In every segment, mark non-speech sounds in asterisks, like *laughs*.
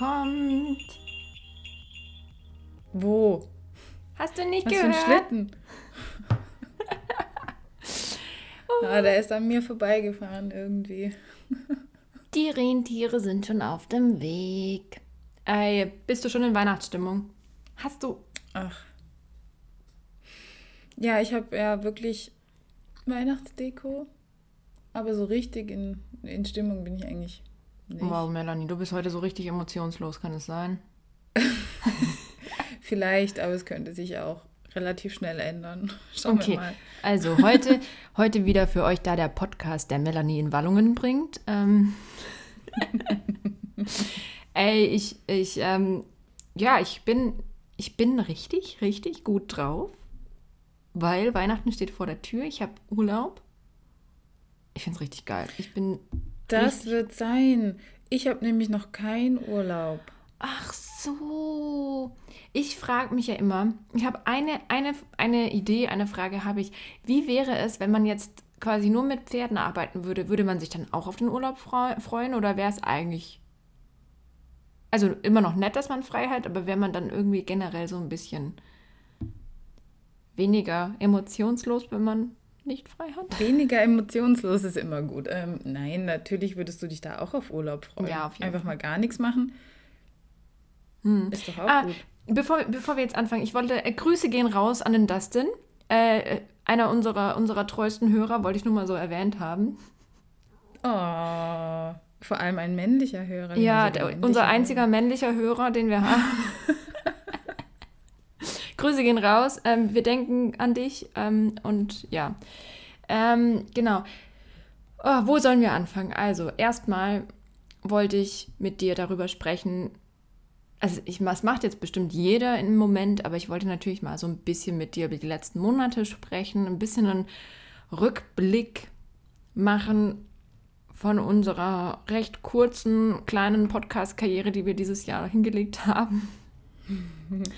Kommt. Wo? Hast du nicht Was gehört? für ein Schlitten? *laughs* ah, der ist an mir vorbeigefahren irgendwie. *laughs* Die Rentiere sind schon auf dem Weg. Ey, bist du schon in Weihnachtsstimmung? Hast du. Ach. Ja, ich habe ja wirklich Weihnachtsdeko. Aber so richtig in, in Stimmung bin ich eigentlich nicht. Wow, Melanie, du bist heute so richtig emotionslos, kann es sein? *laughs* Vielleicht, aber es könnte sich auch relativ schnell ändern. *laughs* Schauen wir Okay, mal. also heute, *laughs* heute wieder für euch da der Podcast, der Melanie in Wallungen bringt. Ähm, ey, ich, ich, ähm, ja, ich bin, ich bin richtig, richtig gut drauf, weil Weihnachten steht vor der Tür. Ich habe Urlaub. Ich finde es richtig geil. Ich bin. Das richtig- wird sein. Ich habe nämlich noch keinen Urlaub. Ach so. Ich frage mich ja immer, ich habe eine, eine, eine Idee, eine Frage habe ich. Wie wäre es, wenn man jetzt quasi nur mit Pferden arbeiten würde? Würde man sich dann auch auf den Urlaub freu- freuen oder wäre es eigentlich. Also immer noch nett, dass man frei hat, aber wäre man dann irgendwie generell so ein bisschen weniger emotionslos, wenn man nicht frei hat? Weniger emotionslos ist immer gut. Ähm, nein, natürlich würdest du dich da auch auf Urlaub freuen. Ja, auf jeden Einfach mal gar nichts machen. Ist doch auch Ah, gut. bevor, bevor wir jetzt anfangen, ich wollte, äh, Grüße gehen raus an den Dustin. Äh, einer unserer, unserer treuesten Hörer, wollte ich nur mal so erwähnt haben. Oh, vor allem ein männlicher Hörer. Ja, unser der, unser Hörer. einziger männlicher Hörer, den wir haben. *laughs* Grüße gehen raus. Ähm, wir denken an dich. Ähm, und ja, ähm, genau. Oh, wo sollen wir anfangen? Also, erstmal wollte ich mit dir darüber sprechen. Also, ich, das macht jetzt bestimmt jeder im Moment, aber ich wollte natürlich mal so ein bisschen mit dir über die letzten Monate sprechen, ein bisschen einen Rückblick machen von unserer recht kurzen, kleinen Podcast-Karriere, die wir dieses Jahr hingelegt haben. *laughs*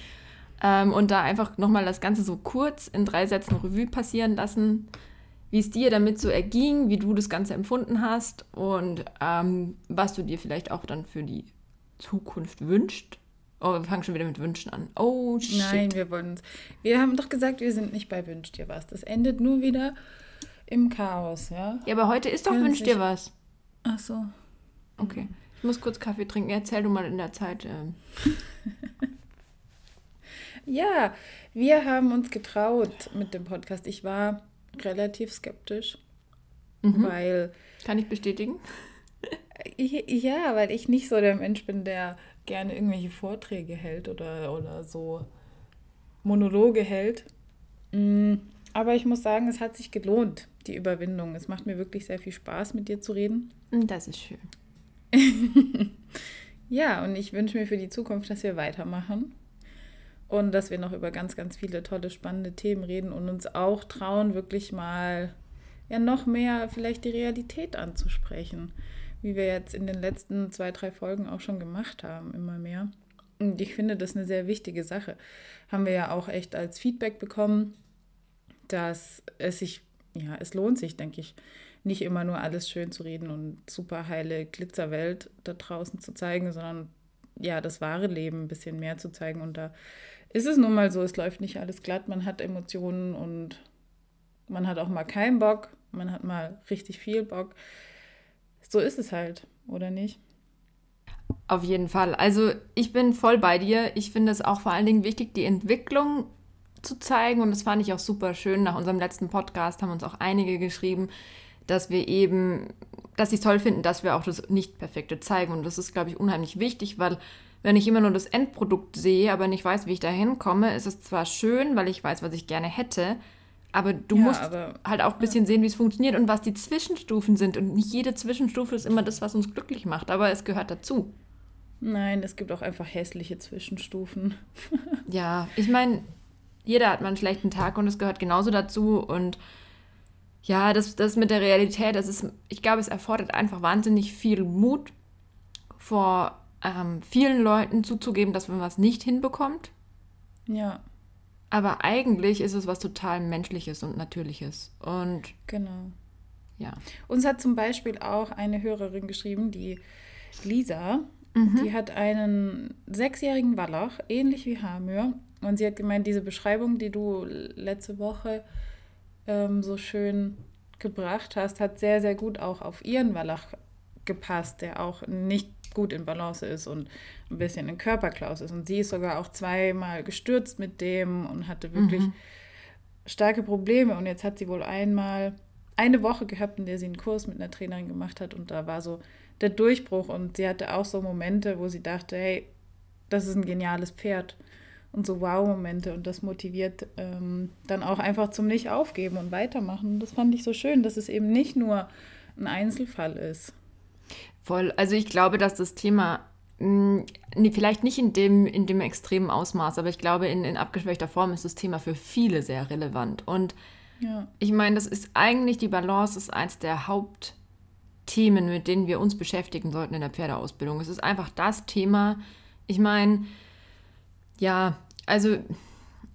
ähm, und da einfach nochmal das Ganze so kurz in drei Sätzen Revue passieren lassen, wie es dir damit so erging, wie du das Ganze empfunden hast und ähm, was du dir vielleicht auch dann für die Zukunft wünscht. Oh, wir fangen schon wieder mit Wünschen an. Oh, shit. Nein, wir wollen uns. Wir haben doch gesagt, wir sind nicht bei Wünsch dir was. Das endet nur wieder im Chaos, ja? Ja, aber heute ist doch Können Wünsch sich- dir was. Ach so. Okay. Ich muss kurz Kaffee trinken. Erzähl du mal in der Zeit. Ähm. *laughs* Ja, wir haben uns getraut mit dem Podcast. Ich war relativ skeptisch, Mhm. weil Kann ich bestätigen? Ja, weil ich nicht so der Mensch bin, der gerne irgendwelche Vorträge hält oder, oder so Monologe hält. Mm, Aber ich muss sagen, es hat sich gelohnt, die Überwindung. Es macht mir wirklich sehr viel Spaß, mit dir zu reden. Das ist schön. *laughs* Ja, und ich wünsche mir für die Zukunft, dass wir weitermachen und dass wir noch über ganz, ganz viele tolle, spannende Themen reden und uns auch trauen, wirklich mal ja noch mehr vielleicht die Realität anzusprechen, wie wir jetzt in den letzten zwei, drei Folgen auch schon gemacht haben, immer mehr. Und ich finde das eine sehr wichtige Sache. Haben wir ja auch echt als Feedback bekommen, dass es sich, ja, es lohnt sich, denke ich, nicht immer nur alles schön zu reden und super heile Glitzerwelt da draußen zu zeigen, sondern ja, das wahre Leben ein bisschen mehr zu zeigen. Und da ist es nun mal so, es läuft nicht alles glatt, man hat Emotionen und man hat auch mal keinen Bock, man hat mal richtig viel Bock. So ist es halt, oder nicht? Auf jeden Fall. Also ich bin voll bei dir. Ich finde es auch vor allen Dingen wichtig, die Entwicklung zu zeigen. Und das fand ich auch super schön. Nach unserem letzten Podcast haben uns auch einige geschrieben, dass wir eben, dass sie es toll finden, dass wir auch das Nicht-Perfekte zeigen. Und das ist, glaube ich, unheimlich wichtig, weil wenn ich immer nur das Endprodukt sehe, aber nicht weiß, wie ich da hinkomme, ist es zwar schön, weil ich weiß, was ich gerne hätte, aber du Ja, musst aber- halt auch ein bisschen sehen, wie es funktioniert und was die Zwischenstufen sind. Und nicht jede Zwischenstufe ist immer das, was uns glücklich macht, aber es gehört dazu. Nein, es gibt auch einfach hässliche Zwischenstufen. *laughs* ja, ich meine, jeder hat mal einen schlechten Tag und es gehört genauso dazu. Und ja, das, das mit der Realität, das ist, ich glaube, es erfordert einfach wahnsinnig viel Mut vor ähm, vielen Leuten zuzugeben, dass man was nicht hinbekommt. Ja. Aber eigentlich ist es was total Menschliches und Natürliches. Und genau. Ja. Uns hat zum Beispiel auch eine Hörerin geschrieben, die Lisa, mhm. die hat einen sechsjährigen Wallach, ähnlich wie Hamür. Und sie hat gemeint, diese Beschreibung, die du letzte Woche ähm, so schön gebracht hast, hat sehr, sehr gut auch auf ihren Wallach gepasst, der auch nicht gut in Balance ist und ein bisschen in Körperklaus ist. Und sie ist sogar auch zweimal gestürzt mit dem und hatte wirklich mhm. starke Probleme. Und jetzt hat sie wohl einmal eine Woche gehabt, in der sie einen Kurs mit einer Trainerin gemacht hat und da war so der Durchbruch und sie hatte auch so Momente, wo sie dachte, hey, das ist ein geniales Pferd und so Wow-Momente und das motiviert ähm, dann auch einfach zum Nicht-Aufgeben und Weitermachen. Das fand ich so schön, dass es eben nicht nur ein Einzelfall ist. Voll. Also ich glaube, dass das Thema mh, hm, vielleicht nicht in dem, in dem extremen Ausmaß, aber ich glaube, in, in abgeschwächter Form ist das Thema für viele sehr relevant. Und ja. ich meine, das ist eigentlich die Balance, ist eins der Hauptthemen, mit denen wir uns beschäftigen sollten in der Pferdeausbildung. Es ist einfach das Thema. Ich meine, ja, also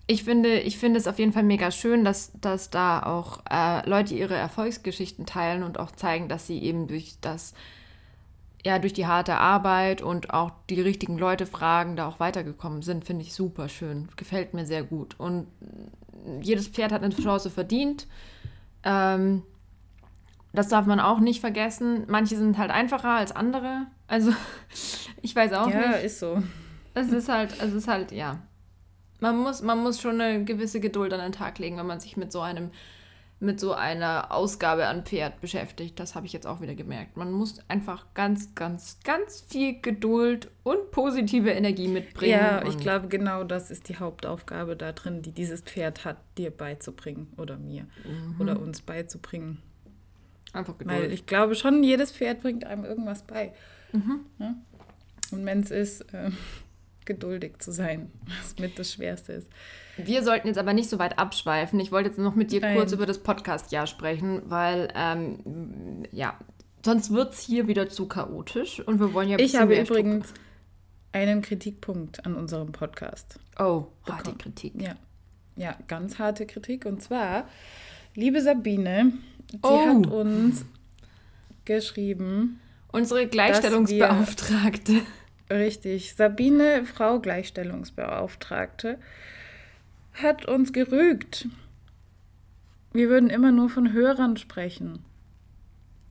ich finde, ich finde es auf jeden Fall mega schön, dass, dass da auch äh, Leute ihre Erfolgsgeschichten teilen und auch zeigen, dass sie eben durch das ja, durch die harte Arbeit und auch die richtigen Leute fragen, da auch weitergekommen sind, finde ich super schön. Gefällt mir sehr gut. Und jedes Pferd hat eine Chance verdient. Ähm, das darf man auch nicht vergessen. Manche sind halt einfacher als andere. Also, *laughs* ich weiß auch ja, nicht. Ja, ist so. Es ist halt, es ist halt, ja. Man muss, man muss schon eine gewisse Geduld an den Tag legen, wenn man sich mit so einem mit so einer Ausgabe an Pferd beschäftigt. Das habe ich jetzt auch wieder gemerkt. Man muss einfach ganz, ganz, ganz viel Geduld und positive Energie mitbringen. Ja, ich glaube, genau das ist die Hauptaufgabe da drin, die dieses Pferd hat, dir beizubringen oder mir mhm. oder uns beizubringen. Einfach Geduld. Weil ich glaube schon, jedes Pferd bringt einem irgendwas bei. Mhm. Ja? Und wenn es ist, äh, geduldig zu sein, was mit das Schwerste ist. Wir sollten jetzt aber nicht so weit abschweifen. Ich wollte jetzt noch mit dir Nein. kurz über das Podcast-Jahr sprechen, weil, ähm, ja, sonst wird es hier wieder zu chaotisch und wir wollen ja ein Ich habe übrigens Struktur. einen Kritikpunkt an unserem Podcast. Oh, harte Kritik. Ja. ja, ganz harte Kritik. Und zwar, liebe Sabine, sie oh. hat uns geschrieben. Unsere Gleichstellungsbeauftragte. Richtig. Sabine, Frau Gleichstellungsbeauftragte, hat uns gerügt. Wir würden immer nur von Hörern sprechen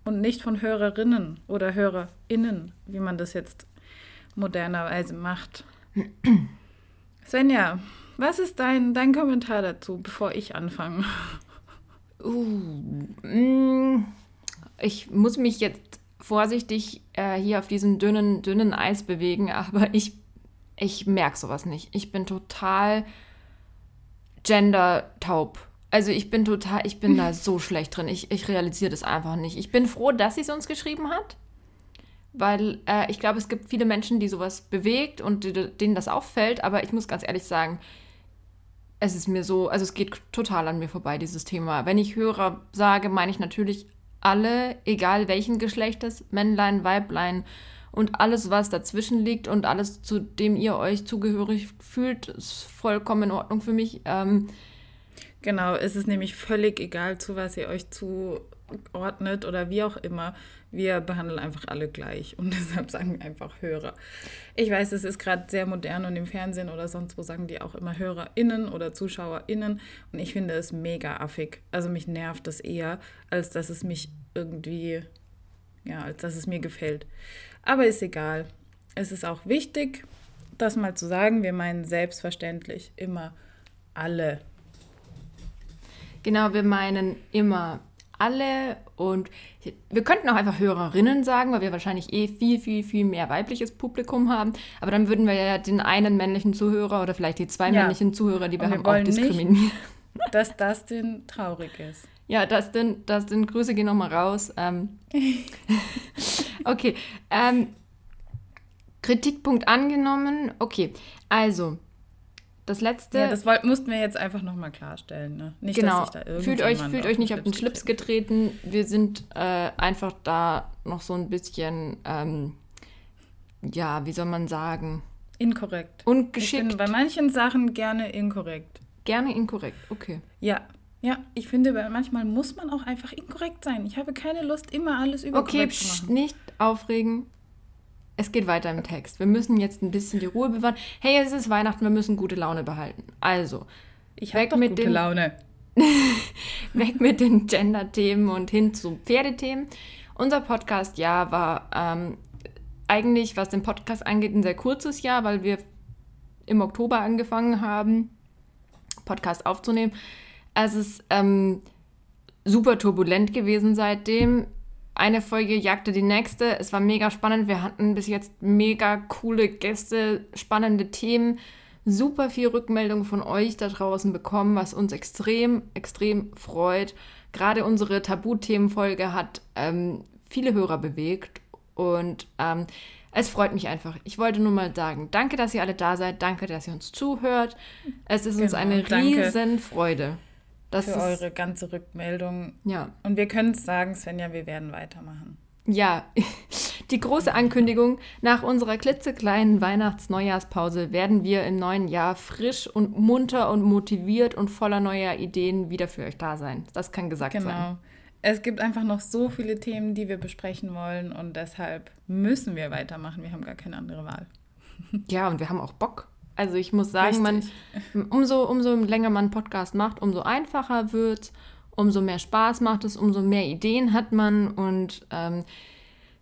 und nicht von Hörerinnen oder Hörerinnen, wie man das jetzt modernerweise macht. *clears throat* Svenja, was ist dein, dein Kommentar dazu, bevor ich anfange? Uh, mm, ich muss mich jetzt vorsichtig äh, hier auf diesem dünnen, dünnen Eis bewegen, *laughs* aber ich, ich merke sowas nicht. Ich bin total gender-taub. Also ich bin total, ich bin da *laughs* so schlecht drin. Ich, ich realisiere das einfach nicht. Ich bin froh, dass sie es uns geschrieben hat, weil äh, ich glaube, es gibt viele Menschen, die sowas bewegt und denen das auffällt, aber ich muss ganz ehrlich sagen, es ist mir so, also es geht total an mir vorbei, dieses Thema. Wenn ich Hörer sage, meine ich natürlich alle, egal welchen Geschlechtes, Männlein, Weiblein und alles, was dazwischen liegt und alles, zu dem ihr euch zugehörig fühlt, ist vollkommen in Ordnung für mich. Ähm, genau, es ist nämlich völlig egal, zu was ihr euch zuordnet oder wie auch immer. Wir behandeln einfach alle gleich und *laughs* deshalb sagen wir einfach Hörer. Ich weiß, es ist gerade sehr modern und im Fernsehen oder sonst wo sagen die auch immer HörerInnen oder ZuschauerInnen und ich finde es mega affig. Also mich nervt das eher, als dass es mich irgendwie, ja, als dass es mir gefällt. Aber ist egal. Es ist auch wichtig, das mal zu sagen. Wir meinen selbstverständlich immer alle. Genau, wir meinen immer alle und wir könnten auch einfach Hörerinnen sagen, weil wir wahrscheinlich eh viel, viel, viel mehr weibliches Publikum haben. Aber dann würden wir ja den einen männlichen Zuhörer oder vielleicht die zwei ja. männlichen Zuhörer, die wir, wir haben, auch diskriminieren. Nicht, dass das denn traurig ist. *laughs* Ja, das denn Grüße gehen nochmal raus. Ähm, *laughs* okay. Ähm, Kritikpunkt angenommen. Okay, also das letzte. Ja, das mussten wir jetzt einfach nochmal klarstellen. Ne? Nicht, genau. fühlt euch, fühlt euch nicht auf den Schlips getreten. getreten. Wir sind äh, einfach da noch so ein bisschen, ähm, ja, wie soll man sagen? Inkorrekt. Und geschickt. Ich bin bei manchen Sachen gerne inkorrekt. Gerne inkorrekt, okay. Ja, ja, ich finde, manchmal muss man auch einfach inkorrekt sein. Ich habe keine Lust, immer alles überkorrekt okay, zu machen. Okay, nicht aufregen es geht weiter im Text. Wir müssen jetzt ein bisschen die Ruhe bewahren. Hey, es ist Weihnachten, wir müssen gute Laune behalten. Also, ich habe mit gute den, Laune. *laughs* weg mit den Gender-Themen und hin zu Pferdethemen. Unser Podcast-Jahr war ähm, eigentlich, was den Podcast angeht, ein sehr kurzes Jahr, weil wir im Oktober angefangen haben, Podcast aufzunehmen. Es ist ähm, super turbulent gewesen seitdem eine Folge jagte die nächste. Es war mega spannend. Wir hatten bis jetzt mega coole Gäste, spannende Themen, super viel Rückmeldung von euch da draußen bekommen, was uns extrem, extrem freut. Gerade unsere Tabuthemenfolge hat ähm, viele Hörer bewegt und ähm, es freut mich einfach. Ich wollte nur mal sagen, danke, dass ihr alle da seid. Danke, dass ihr uns zuhört. Es ist genau, uns eine riesen Freude. Das für eure ganze Rückmeldung. Ja. Und wir können es sagen, Svenja, wir werden weitermachen. Ja, *laughs* die große Ankündigung, nach unserer klitzekleinen Weihnachts-Neujahrspause werden wir im neuen Jahr frisch und munter und motiviert und voller neuer Ideen wieder für euch da sein. Das kann gesagt genau. sein. Genau. Es gibt einfach noch so viele Themen, die wir besprechen wollen und deshalb müssen wir weitermachen. Wir haben gar keine andere Wahl. *laughs* Ja, und wir haben auch Bock. Also ich muss sagen, man, umso, umso länger man einen Podcast macht, umso einfacher wird es, umso mehr Spaß macht es, umso mehr Ideen hat man. Und ähm,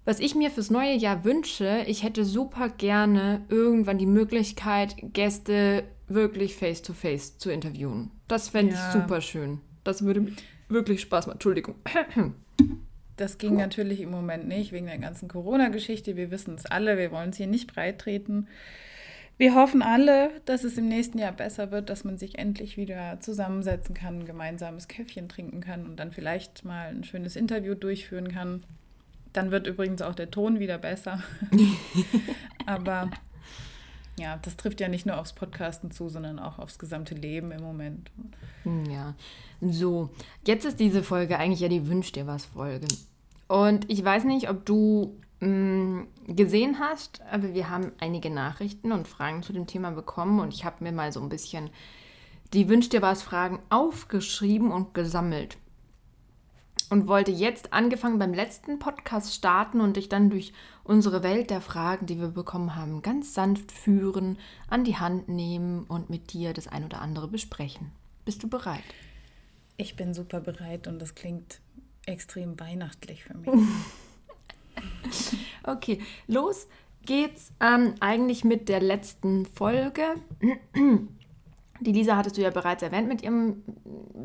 was ich mir fürs neue Jahr wünsche, ich hätte super gerne irgendwann die Möglichkeit, Gäste wirklich face-to-face -face zu interviewen. Das fände ja. ich super schön. Das würde wirklich Spaß machen. Entschuldigung. *clears throat* Das ging natürlich im Moment nicht, wegen der ganzen Corona-Geschichte. Wir wissen es alle, wir wollen es hier nicht breit treten. Wir hoffen alle, dass es im nächsten Jahr besser wird, dass man sich endlich wieder zusammensetzen kann, ein gemeinsames Käffchen trinken kann und dann vielleicht mal ein schönes Interview durchführen kann. Dann wird übrigens auch der Ton wieder besser. *laughs* Aber ja, das trifft ja nicht nur aufs Podcasten zu, sondern auch aufs gesamte Leben im Moment. Ja, so, jetzt ist diese Folge eigentlich ja die Wünsch dir was Folge. Und ich weiß nicht, ob du gesehen hast, aber wir haben einige Nachrichten und Fragen zu dem Thema bekommen und ich habe mir mal so ein bisschen die Wünsch dir was Fragen aufgeschrieben und gesammelt und wollte jetzt angefangen beim letzten Podcast starten und dich dann durch unsere Welt der Fragen, die wir bekommen haben, ganz sanft führen, an die Hand nehmen und mit dir das ein oder andere besprechen. Bist du bereit? Ich bin super bereit und das klingt extrem weihnachtlich für mich. *laughs* *laughs* okay, los geht's ähm, eigentlich mit der letzten Folge. Die Lisa hattest du ja bereits erwähnt mit ihrem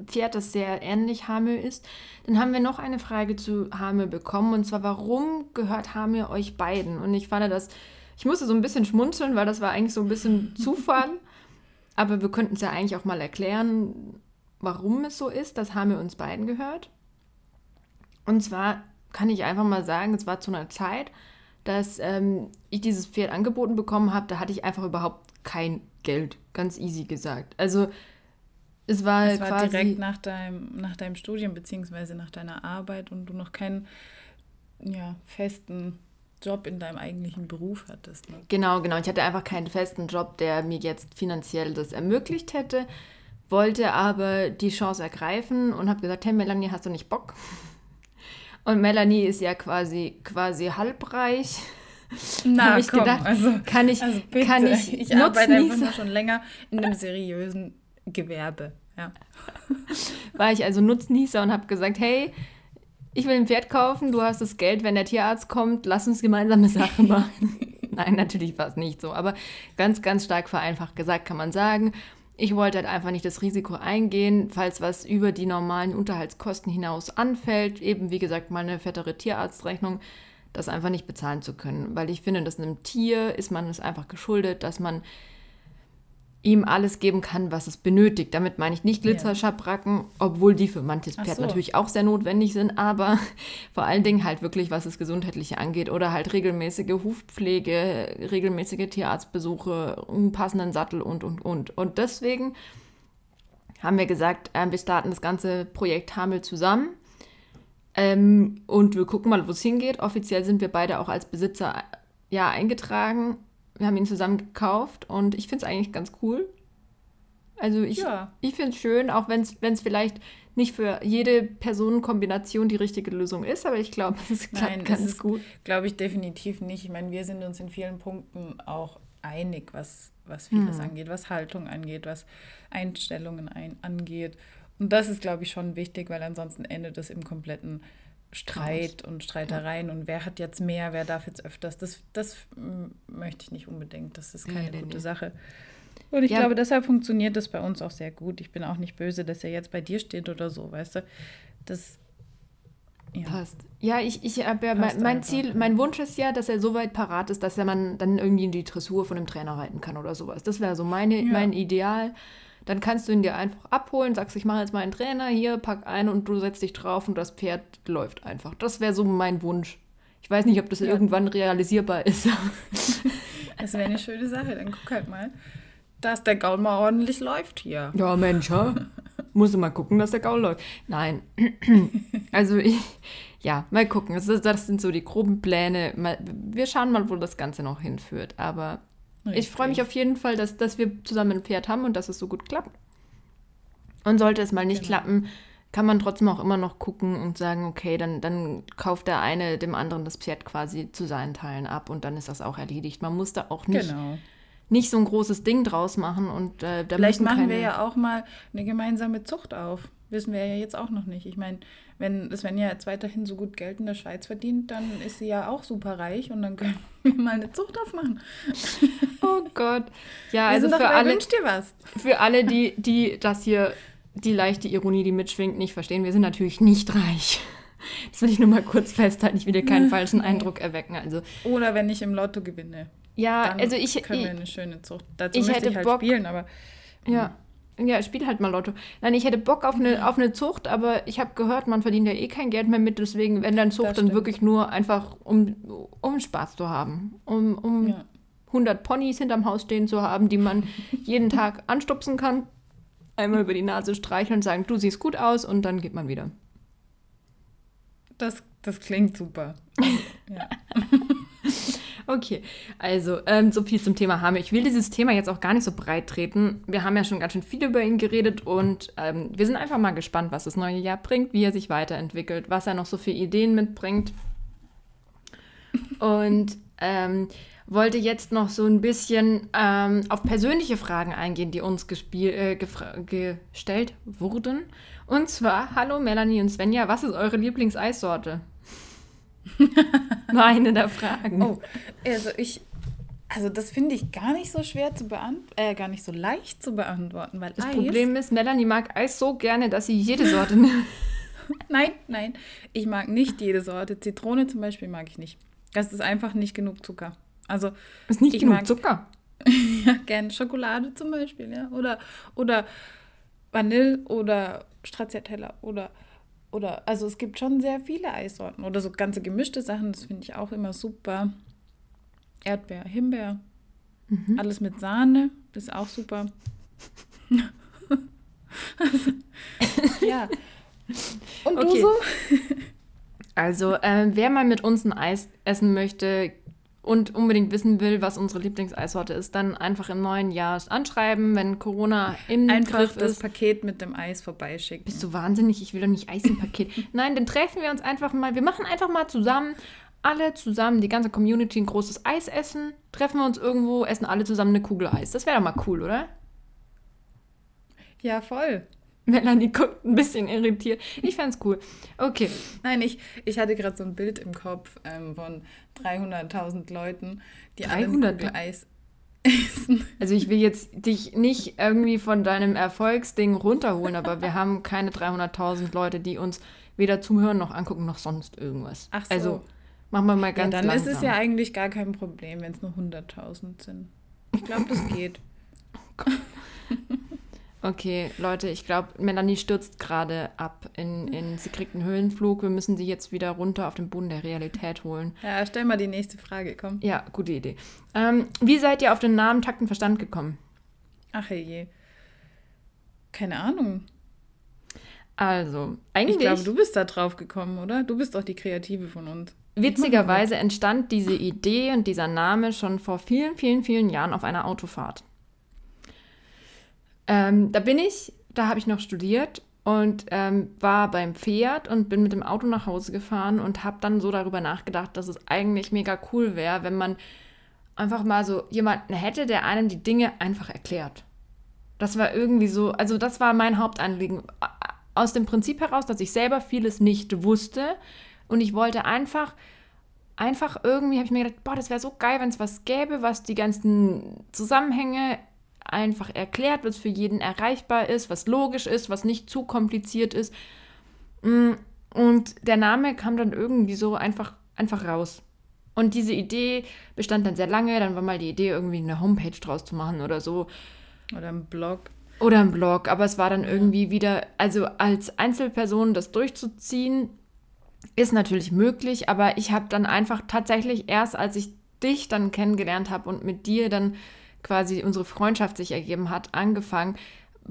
Pferd, das sehr ähnlich Hamel ist. Dann haben wir noch eine Frage zu Hamel bekommen und zwar, warum gehört Hamel euch beiden? Und ich fand das, ich musste so ein bisschen schmunzeln, weil das war eigentlich so ein bisschen *laughs* Zufall. Aber wir könnten es ja eigentlich auch mal erklären, warum es so ist, dass Hamel uns beiden gehört. Und zwar kann ich einfach mal sagen, es war zu einer Zeit, dass ähm, ich dieses Pferd angeboten bekommen habe, da hatte ich einfach überhaupt kein Geld, ganz easy gesagt. Also es war, es war direkt nach deinem, nach deinem Studium beziehungsweise nach deiner Arbeit und du noch keinen ja, festen Job in deinem eigentlichen Beruf hattest. Ne? Genau, genau. Ich hatte einfach keinen festen Job, der mir jetzt finanziell das ermöglicht hätte, wollte aber die Chance ergreifen und habe gesagt, hey Melanie, hast du nicht Bock? Und Melanie ist ja quasi, quasi halbreich. Na, ich komm, gedacht, also, kann ich, also bitte, kann ich, ich arbeite einfach schon länger in einem seriösen Gewerbe. Ja. *laughs* War ich also Nutznießer und habe gesagt, hey, ich will ein Pferd kaufen, du hast das Geld, wenn der Tierarzt kommt, lass uns gemeinsame Sachen *laughs* machen. Nein, natürlich war es nicht so, aber ganz, ganz stark vereinfacht gesagt kann man sagen, ich wollte halt einfach nicht das Risiko eingehen, falls was über die normalen Unterhaltskosten hinaus anfällt, eben wie gesagt mal eine fettere Tierarztrechnung, das einfach nicht bezahlen zu können. Weil ich finde, dass einem Tier ist man es einfach geschuldet, dass man ihm alles geben kann, was es benötigt. Damit meine ich nicht Glitzerschabracken, obwohl die für manches Pferd so. natürlich auch sehr notwendig sind, aber *laughs* vor allen Dingen halt wirklich, was das Gesundheitliche angeht oder halt regelmäßige Hufpflege, regelmäßige Tierarztbesuche, einen passenden Sattel und, und, und. Und deswegen haben wir gesagt, äh, wir starten das ganze Projekt Hamel zusammen. Ähm, und wir gucken mal, wo es hingeht. Offiziell sind wir beide auch als Besitzer äh, ja eingetragen. Wir haben ihn zusammen gekauft und ich finde es eigentlich ganz cool. Also ich, Ja. ich finde es schön, auch wenn es vielleicht nicht für jede Personenkombination die richtige Lösung ist, aber ich glaube, *laughs* es klappt Nein, ganz ist, gut. glaube ich, definitiv nicht. Ich meine, wir sind uns in vielen Punkten auch einig, was, was vieles Hm. angeht, was Haltung angeht, was Einstellungen ein, angeht. Und das ist, glaube ich, schon wichtig, weil ansonsten endet es im kompletten Streit und Streitereien. Und wer hat jetzt mehr, wer darf jetzt öfters? Das, das möchte ich nicht unbedingt. Das ist keine Nee, nee, gute nee. Sache. Und ich Ja. glaube, deshalb funktioniert das bei uns auch sehr gut. Ich bin auch nicht böse, dass er jetzt bei dir steht oder so, weißt du? Das ja. Passt. Ja, ich, ich habe ja, mein, mein Ziel, ja. mein Wunsch ist ja, dass er so weit parat ist, dass er man dann irgendwie in die Dressur von einem Trainer reiten kann oder sowas. Das wäre so meine, Ja. mein Ideal. Dann kannst du ihn dir einfach abholen, sagst, ich mache jetzt mal einen Trainer, hier, pack ein und du setzt dich drauf und das Pferd läuft einfach. Das wäre so mein Wunsch. Ich weiß nicht, ob das Ja. irgendwann realisierbar ist. *laughs* Das wäre eine schöne Sache. Dann guck halt mal, dass der Gaul mal ordentlich läuft hier. Ja, Mensch, ha? *laughs* Muss mal gucken, dass der Gaul läuft. Nein. *laughs* Also ich, ja, mal gucken. Das, das sind so die groben Pläne. Mal, wir schauen mal, wo das Ganze noch hinführt. Aber ich freue mich auf jeden Fall, dass, dass wir zusammen ein Pferd haben und dass es so gut klappt. Und sollte es mal nicht Genau. klappen, kann man trotzdem auch immer noch gucken und sagen, okay, dann, dann kauft der eine dem anderen das Pferd quasi zu seinen Teilen ab und dann ist das auch erledigt. Man muss da auch nicht, Genau. nicht so ein großes Ding draus machen und äh, Vielleicht machen wir ja auch mal eine gemeinsame Zucht auf. Wissen wir ja jetzt auch noch nicht. Ich meine, wenn Svenja jetzt weiterhin so gut Geld in der Schweiz verdient, dann ist sie ja auch super reich und dann können *laughs* wir mal eine Zucht aufmachen. *laughs* Oh Gott. Ja, Wir also für alle, Wünsch dir was. für alle, die, die das hier, die leichte Ironie, die mitschwingt, nicht verstehen, wir sind natürlich nicht reich. Das will ich nur mal kurz festhalten. Ich will dir keinen *laughs* falschen Eindruck erwecken. Also, Oder wenn ich im Lotto gewinne. ja, Dann also ich, können wir eine schöne Zucht. Dazu ich hätte ich halt Bock- spielen, aber ja, ja, spiel halt mal Lotto. Nein, ich hätte Bock auf eine, auf eine Zucht, aber ich habe gehört, man verdient ja eh kein Geld mehr mit. Deswegen, wenn dann Zucht, dann wirklich nur einfach, um, um Spaß zu haben. Um, um ja. 100 Ponys hinterm Haus stehen zu haben, die man *laughs* jeden Tag anstupsen kann, einmal über die Nase streicheln und sagen, du siehst gut aus und dann geht man wieder. Das, das klingt super. *laughs* Ja. Okay, also ähm, so viel zum Thema Hame. Ich will dieses Thema jetzt auch gar nicht so breit treten. Wir haben ja schon ganz schön viel über ihn geredet und ähm, wir sind einfach mal gespannt, was das neue Jahr bringt, wie er sich weiterentwickelt, was er noch so für Ideen mitbringt. Und ähm, wollte jetzt noch so ein bisschen ähm, auf persönliche Fragen eingehen, die uns äh, gestellt wurden. Und zwar, hallo Melanie und Svenja, was ist eure Lieblingseissorte? *laughs* War eine der Fragen. Oh, also ich, also das finde ich gar nicht so schwer zu beantworten, äh, gar nicht so leicht zu beantworten, weil Das Eis, Problem ist, Melanie mag Eis so gerne, dass sie jede Sorte nimmt. *laughs* nein, nein, ich mag nicht jede Sorte. Zitrone zum Beispiel mag ich nicht. Das ist einfach nicht genug Zucker. Also Ist nicht Ich genug mag- Zucker. *laughs* ja, gerne Schokolade zum Beispiel, ja, oder oder Vanille oder Stracciatella oder oder also es gibt schon sehr viele Eissorten oder so ganze gemischte Sachen, das finde ich auch immer super. Erdbeer, Himbeer, Mhm. alles mit Sahne, das ist auch super. also, *laughs* ja. Und Okay. du so? Also, ähm, wer mal mit uns ein Eis essen möchte und unbedingt wissen will, was unsere Lieblingseissorte ist, dann einfach im neuen Jahr anschreiben, wenn Corona im Einfach Griff das ist. Paket mit dem Eis vorbeischicken. Bist du wahnsinnig? Ich will doch nicht Eis im Paket. *laughs* Nein, dann treffen wir uns einfach mal. Wir machen einfach mal zusammen, alle zusammen, die ganze Community, ein großes Eis essen. Treffen wir uns irgendwo, essen alle zusammen eine Kugel Eis. Das wäre doch mal cool, oder? Ja, voll. Melanie guckt ein bisschen irritiert. Ich fände cool. Okay. Nein, ich, ich hatte gerade so ein Bild im Kopf ähm, von 300.000 Leuten, die alle 300.000? ein Kugel Eis essen. Also ich will jetzt dich nicht irgendwie von deinem Erfolgsding runterholen, aber wir haben keine 300.000 Leute, die uns weder zuhören noch angucken noch sonst irgendwas. Ach so. Also machen wir mal Ja, ganz dann langsam. ist es ja eigentlich gar kein Problem, wenn es nur 100.000 sind. Ich glaube, das geht. *laughs* Okay, Leute, ich glaube, Melanie stürzt gerade ab in, in, sie kriegt einen Höhenflug. Wir müssen sie jetzt wieder runter auf den Boden der Realität holen. Ja, stell mal die nächste Frage, komm. Ja, gute Idee. Ähm, wie seid ihr auf den Namen Takt und Verstand gekommen? Ach je. Keine Ahnung. Also, eigentlich. Ich glaube, du bist da drauf gekommen, oder? Du bist doch die Kreative von uns. Witzigerweise entstand diese Idee und dieser Name schon vor vielen, vielen, vielen Jahren auf einer Autofahrt. Ähm, da bin ich, da habe ich noch studiert und ähm, war beim Pferd und bin mit dem Auto nach Hause gefahren und habe dann so darüber nachgedacht, dass es eigentlich mega cool wäre, wenn man einfach mal so jemanden hätte, der einen die Dinge einfach erklärt. Das war irgendwie so, also das war mein Hauptanliegen. Aus dem Prinzip heraus, dass ich selber vieles nicht wusste und ich wollte einfach, einfach irgendwie, habe ich mir gedacht, boah, das wäre so geil, wenn es was gäbe, was die ganzen Zusammenhänge einfach erklärt, was für jeden erreichbar ist, was logisch ist, was nicht zu kompliziert ist. Mm, und der Name kam dann irgendwie so einfach, einfach raus. Und diese Idee bestand dann sehr lange. Dann war mal die Idee, irgendwie eine Homepage draus zu machen oder so. Oder ein Blog. Oder ein Blog. Aber es war dann irgendwie wieder, also als Einzelperson das durchzuziehen, ist natürlich möglich. Aber ich habe dann einfach tatsächlich erst, als ich dich dann kennengelernt habe und mit dir dann quasi unsere Freundschaft sich ergeben hat, angefangen,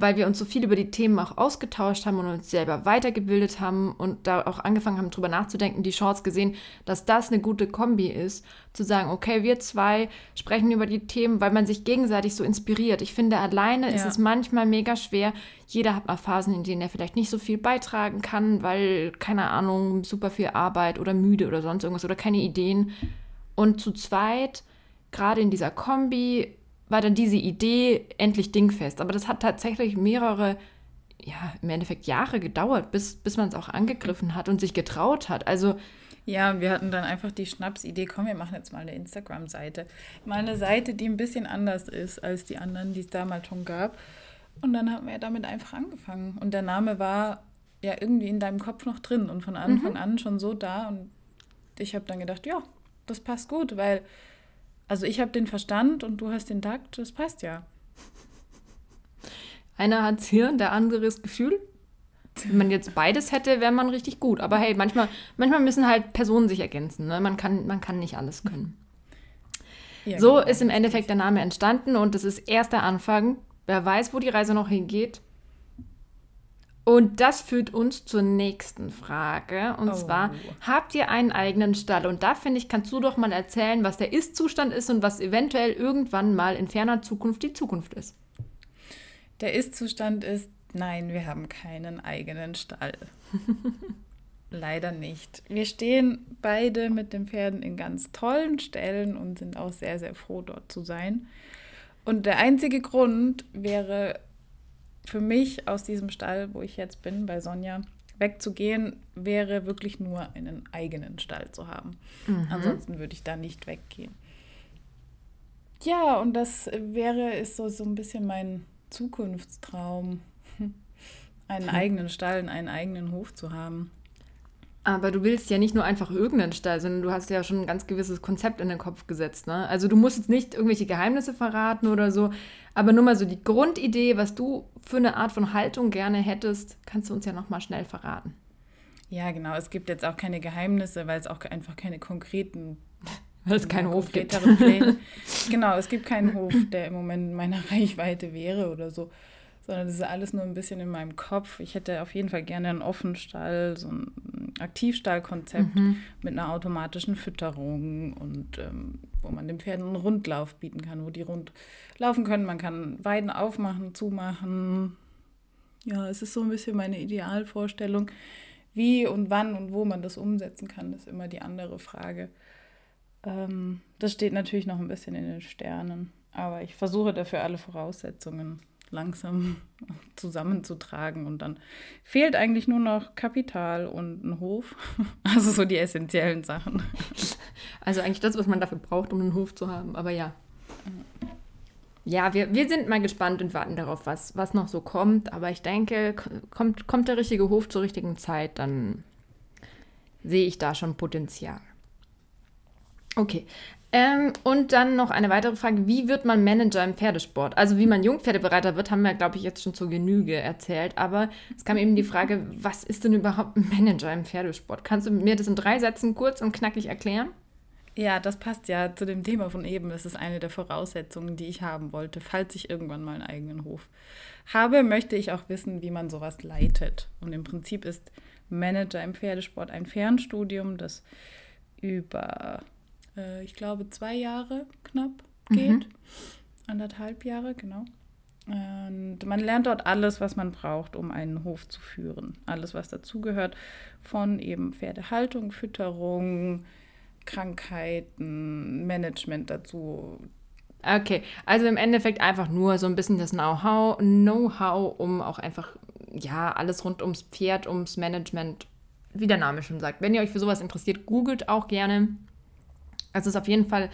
weil wir uns so viel über die Themen auch ausgetauscht haben und uns selber weitergebildet haben und da auch angefangen haben, drüber nachzudenken, die Chance gesehen, dass das eine gute Kombi ist, zu sagen, okay, wir zwei sprechen über die Themen, weil man sich gegenseitig so inspiriert. Ich finde, alleine ja. ist es manchmal mega schwer. Jeder hat mal Phasen, in denen er vielleicht nicht so viel beitragen kann, weil, keine Ahnung, super viel Arbeit oder müde oder sonst irgendwas oder keine Ideen. Und zu zweit, gerade in dieser Kombi, war dann diese Idee endlich dingfest. Aber das hat tatsächlich mehrere, ja, im Endeffekt Jahre gedauert, bis, bis man es auch angegriffen hat und sich getraut hat. Also. Ja, wir hatten dann einfach die Schnapsidee, komm, wir machen jetzt mal eine Instagram-Seite. Mal eine Seite, die ein bisschen anders ist als die anderen, die es damals schon gab. Und dann haben wir damit einfach angefangen. Und der Name war ja irgendwie in deinem Kopf noch drin und von Anfang mhm. an schon so da. Und ich habe dann gedacht, ja, das passt gut, weil also ich habe den Verstand und du hast den Takt, das passt ja. Einer hat Hirn, der andere ist Gefühl. Wenn man jetzt beides hätte, wäre man richtig gut. Aber hey, manchmal, manchmal müssen halt Personen sich ergänzen. Ne? Man, kann, man kann nicht alles können. Ja, so genau. ist im Endeffekt der Name entstanden und das ist erst der Anfang. Wer weiß, wo die Reise noch hingeht. Und das führt uns zur nächsten Frage. Und oh. zwar, habt ihr einen eigenen Stall? Und da finde ich, kannst du doch mal erzählen, was der Ist-Zustand ist und was eventuell irgendwann mal in ferner Zukunft die Zukunft ist. Der Ist-Zustand ist, nein, wir haben keinen eigenen Stall. *laughs* Leider nicht. Wir stehen beide mit den Pferden in ganz tollen Stellen und sind auch sehr, sehr froh, dort zu sein. Und der einzige Grund wäre für mich aus diesem Stall, wo ich jetzt bin, bei Sonja, wegzugehen, wäre wirklich nur einen eigenen Stall zu haben. Mhm. Ansonsten würde ich da nicht weggehen. Ja, und das wäre, ist so, so ein bisschen mein Zukunftstraum, *laughs* einen eigenen Stall, einen eigenen Hof zu haben. Aber du willst ja nicht nur einfach irgendeinen Stall, sondern du hast ja schon ein ganz gewisses Konzept in den Kopf gesetzt. Ne? Also du musst jetzt nicht irgendwelche Geheimnisse verraten oder so, aber nur mal so die Grundidee, was du für eine Art von Haltung gerne hättest, kannst du uns ja noch mal schnell verraten. Ja, genau. Es gibt jetzt auch keine Geheimnisse, weil es auch einfach keine konkreten weil es keinen Hof gibt. *laughs* genau, es gibt keinen Hof, der im Moment in meiner *laughs* Reichweite wäre oder so sondern das ist alles nur ein bisschen in meinem Kopf. Ich hätte auf jeden Fall gerne einen Offenstall, so ein Aktivstallkonzept mhm. mit einer automatischen Fütterung und ähm, wo man den Pferden einen Rundlauf bieten kann, wo die rund laufen können. Man kann Weiden aufmachen, zumachen. Ja, es ist so ein bisschen meine Idealvorstellung. Wie und wann und wo man das umsetzen kann, ist immer die andere Frage. Ähm, das steht natürlich noch ein bisschen in den Sternen, aber ich versuche dafür alle Voraussetzungen langsam *laughs* zusammenzutragen. Und dann fehlt eigentlich nur noch Kapital und ein Hof. *laughs* Also so die essentiellen Sachen. *laughs* Also eigentlich das, was man dafür braucht, um einen Hof zu haben. Aber ja. Ja, wir, wir sind mal gespannt und warten darauf, was, was noch so kommt. Aber ich denke, kommt, kommt der richtige Hof zur richtigen Zeit, dann sehe ich da schon Potenzial. Okay. Ähm, und dann noch eine weitere Frage: Wie wird man Manager im Pferdesport? Also, wie man Jungpferdebereiter wird, haben wir, glaube ich, jetzt schon zur Genüge erzählt. Aber es kam eben die Frage: Was ist denn überhaupt ein Manager im Pferdesport? Kannst du mir das in drei Sätzen kurz und knackig erklären? Ja, das passt ja zu dem Thema von eben. Das ist eine der Voraussetzungen, die ich haben wollte, falls ich irgendwann mal einen eigenen Hof habe, möchte ich auch wissen, wie man sowas leitet. Und im Prinzip ist Manager im Pferdesport ein Fernstudium, das über äh, ich glaube, zwei Jahre knapp geht. Mhm. Anderthalb Jahre, genau. Und man lernt dort alles, was man braucht, um einen Hof zu führen. Alles, was dazugehört, von eben Pferdehaltung, Fütterung, Krankheiten, Management dazu. Okay, also im Endeffekt einfach nur so ein bisschen das Know-how, Know-how, um auch einfach, ja, alles rund ums Pferd, ums Management, wie der Name schon sagt. Wenn ihr euch für sowas interessiert, googelt auch gerne. Also es ist auf jeden Fall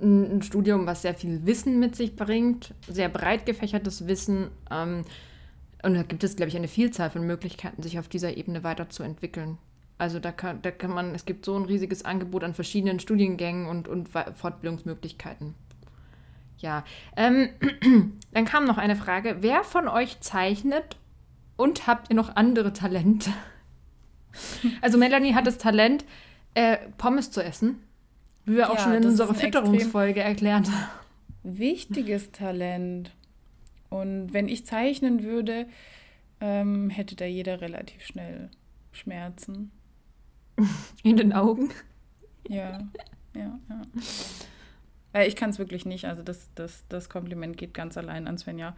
ein, Studium, was sehr viel Wissen mit sich bringt, sehr breit gefächertes Wissen. Ähm, und da gibt es, glaube ich, eine Vielzahl von Möglichkeiten, sich auf dieser Ebene weiterzuentwickeln. Also da kann, da kann man, es gibt so ein riesiges Angebot an verschiedenen Studiengängen und, und Fortbildungsmöglichkeiten. Ja, ähm, *clears throat* dann kam noch eine Frage. Wer von euch zeichnet und habt ihr noch andere Talente? *laughs* Also Melanie hat das Talent, äh, Pommes zu essen. Wie wir auch ja, schon in unserer Fütterungsfolge erklärt haben. Wichtiges Talent. Und wenn ich zeichnen würde, ähm, hätte da jeder relativ schnell Schmerzen. *laughs* In den Augen? Ja, ja, ja. Äh, ich kann es wirklich nicht. Also das, das, das Kompliment geht ganz allein an Svenja.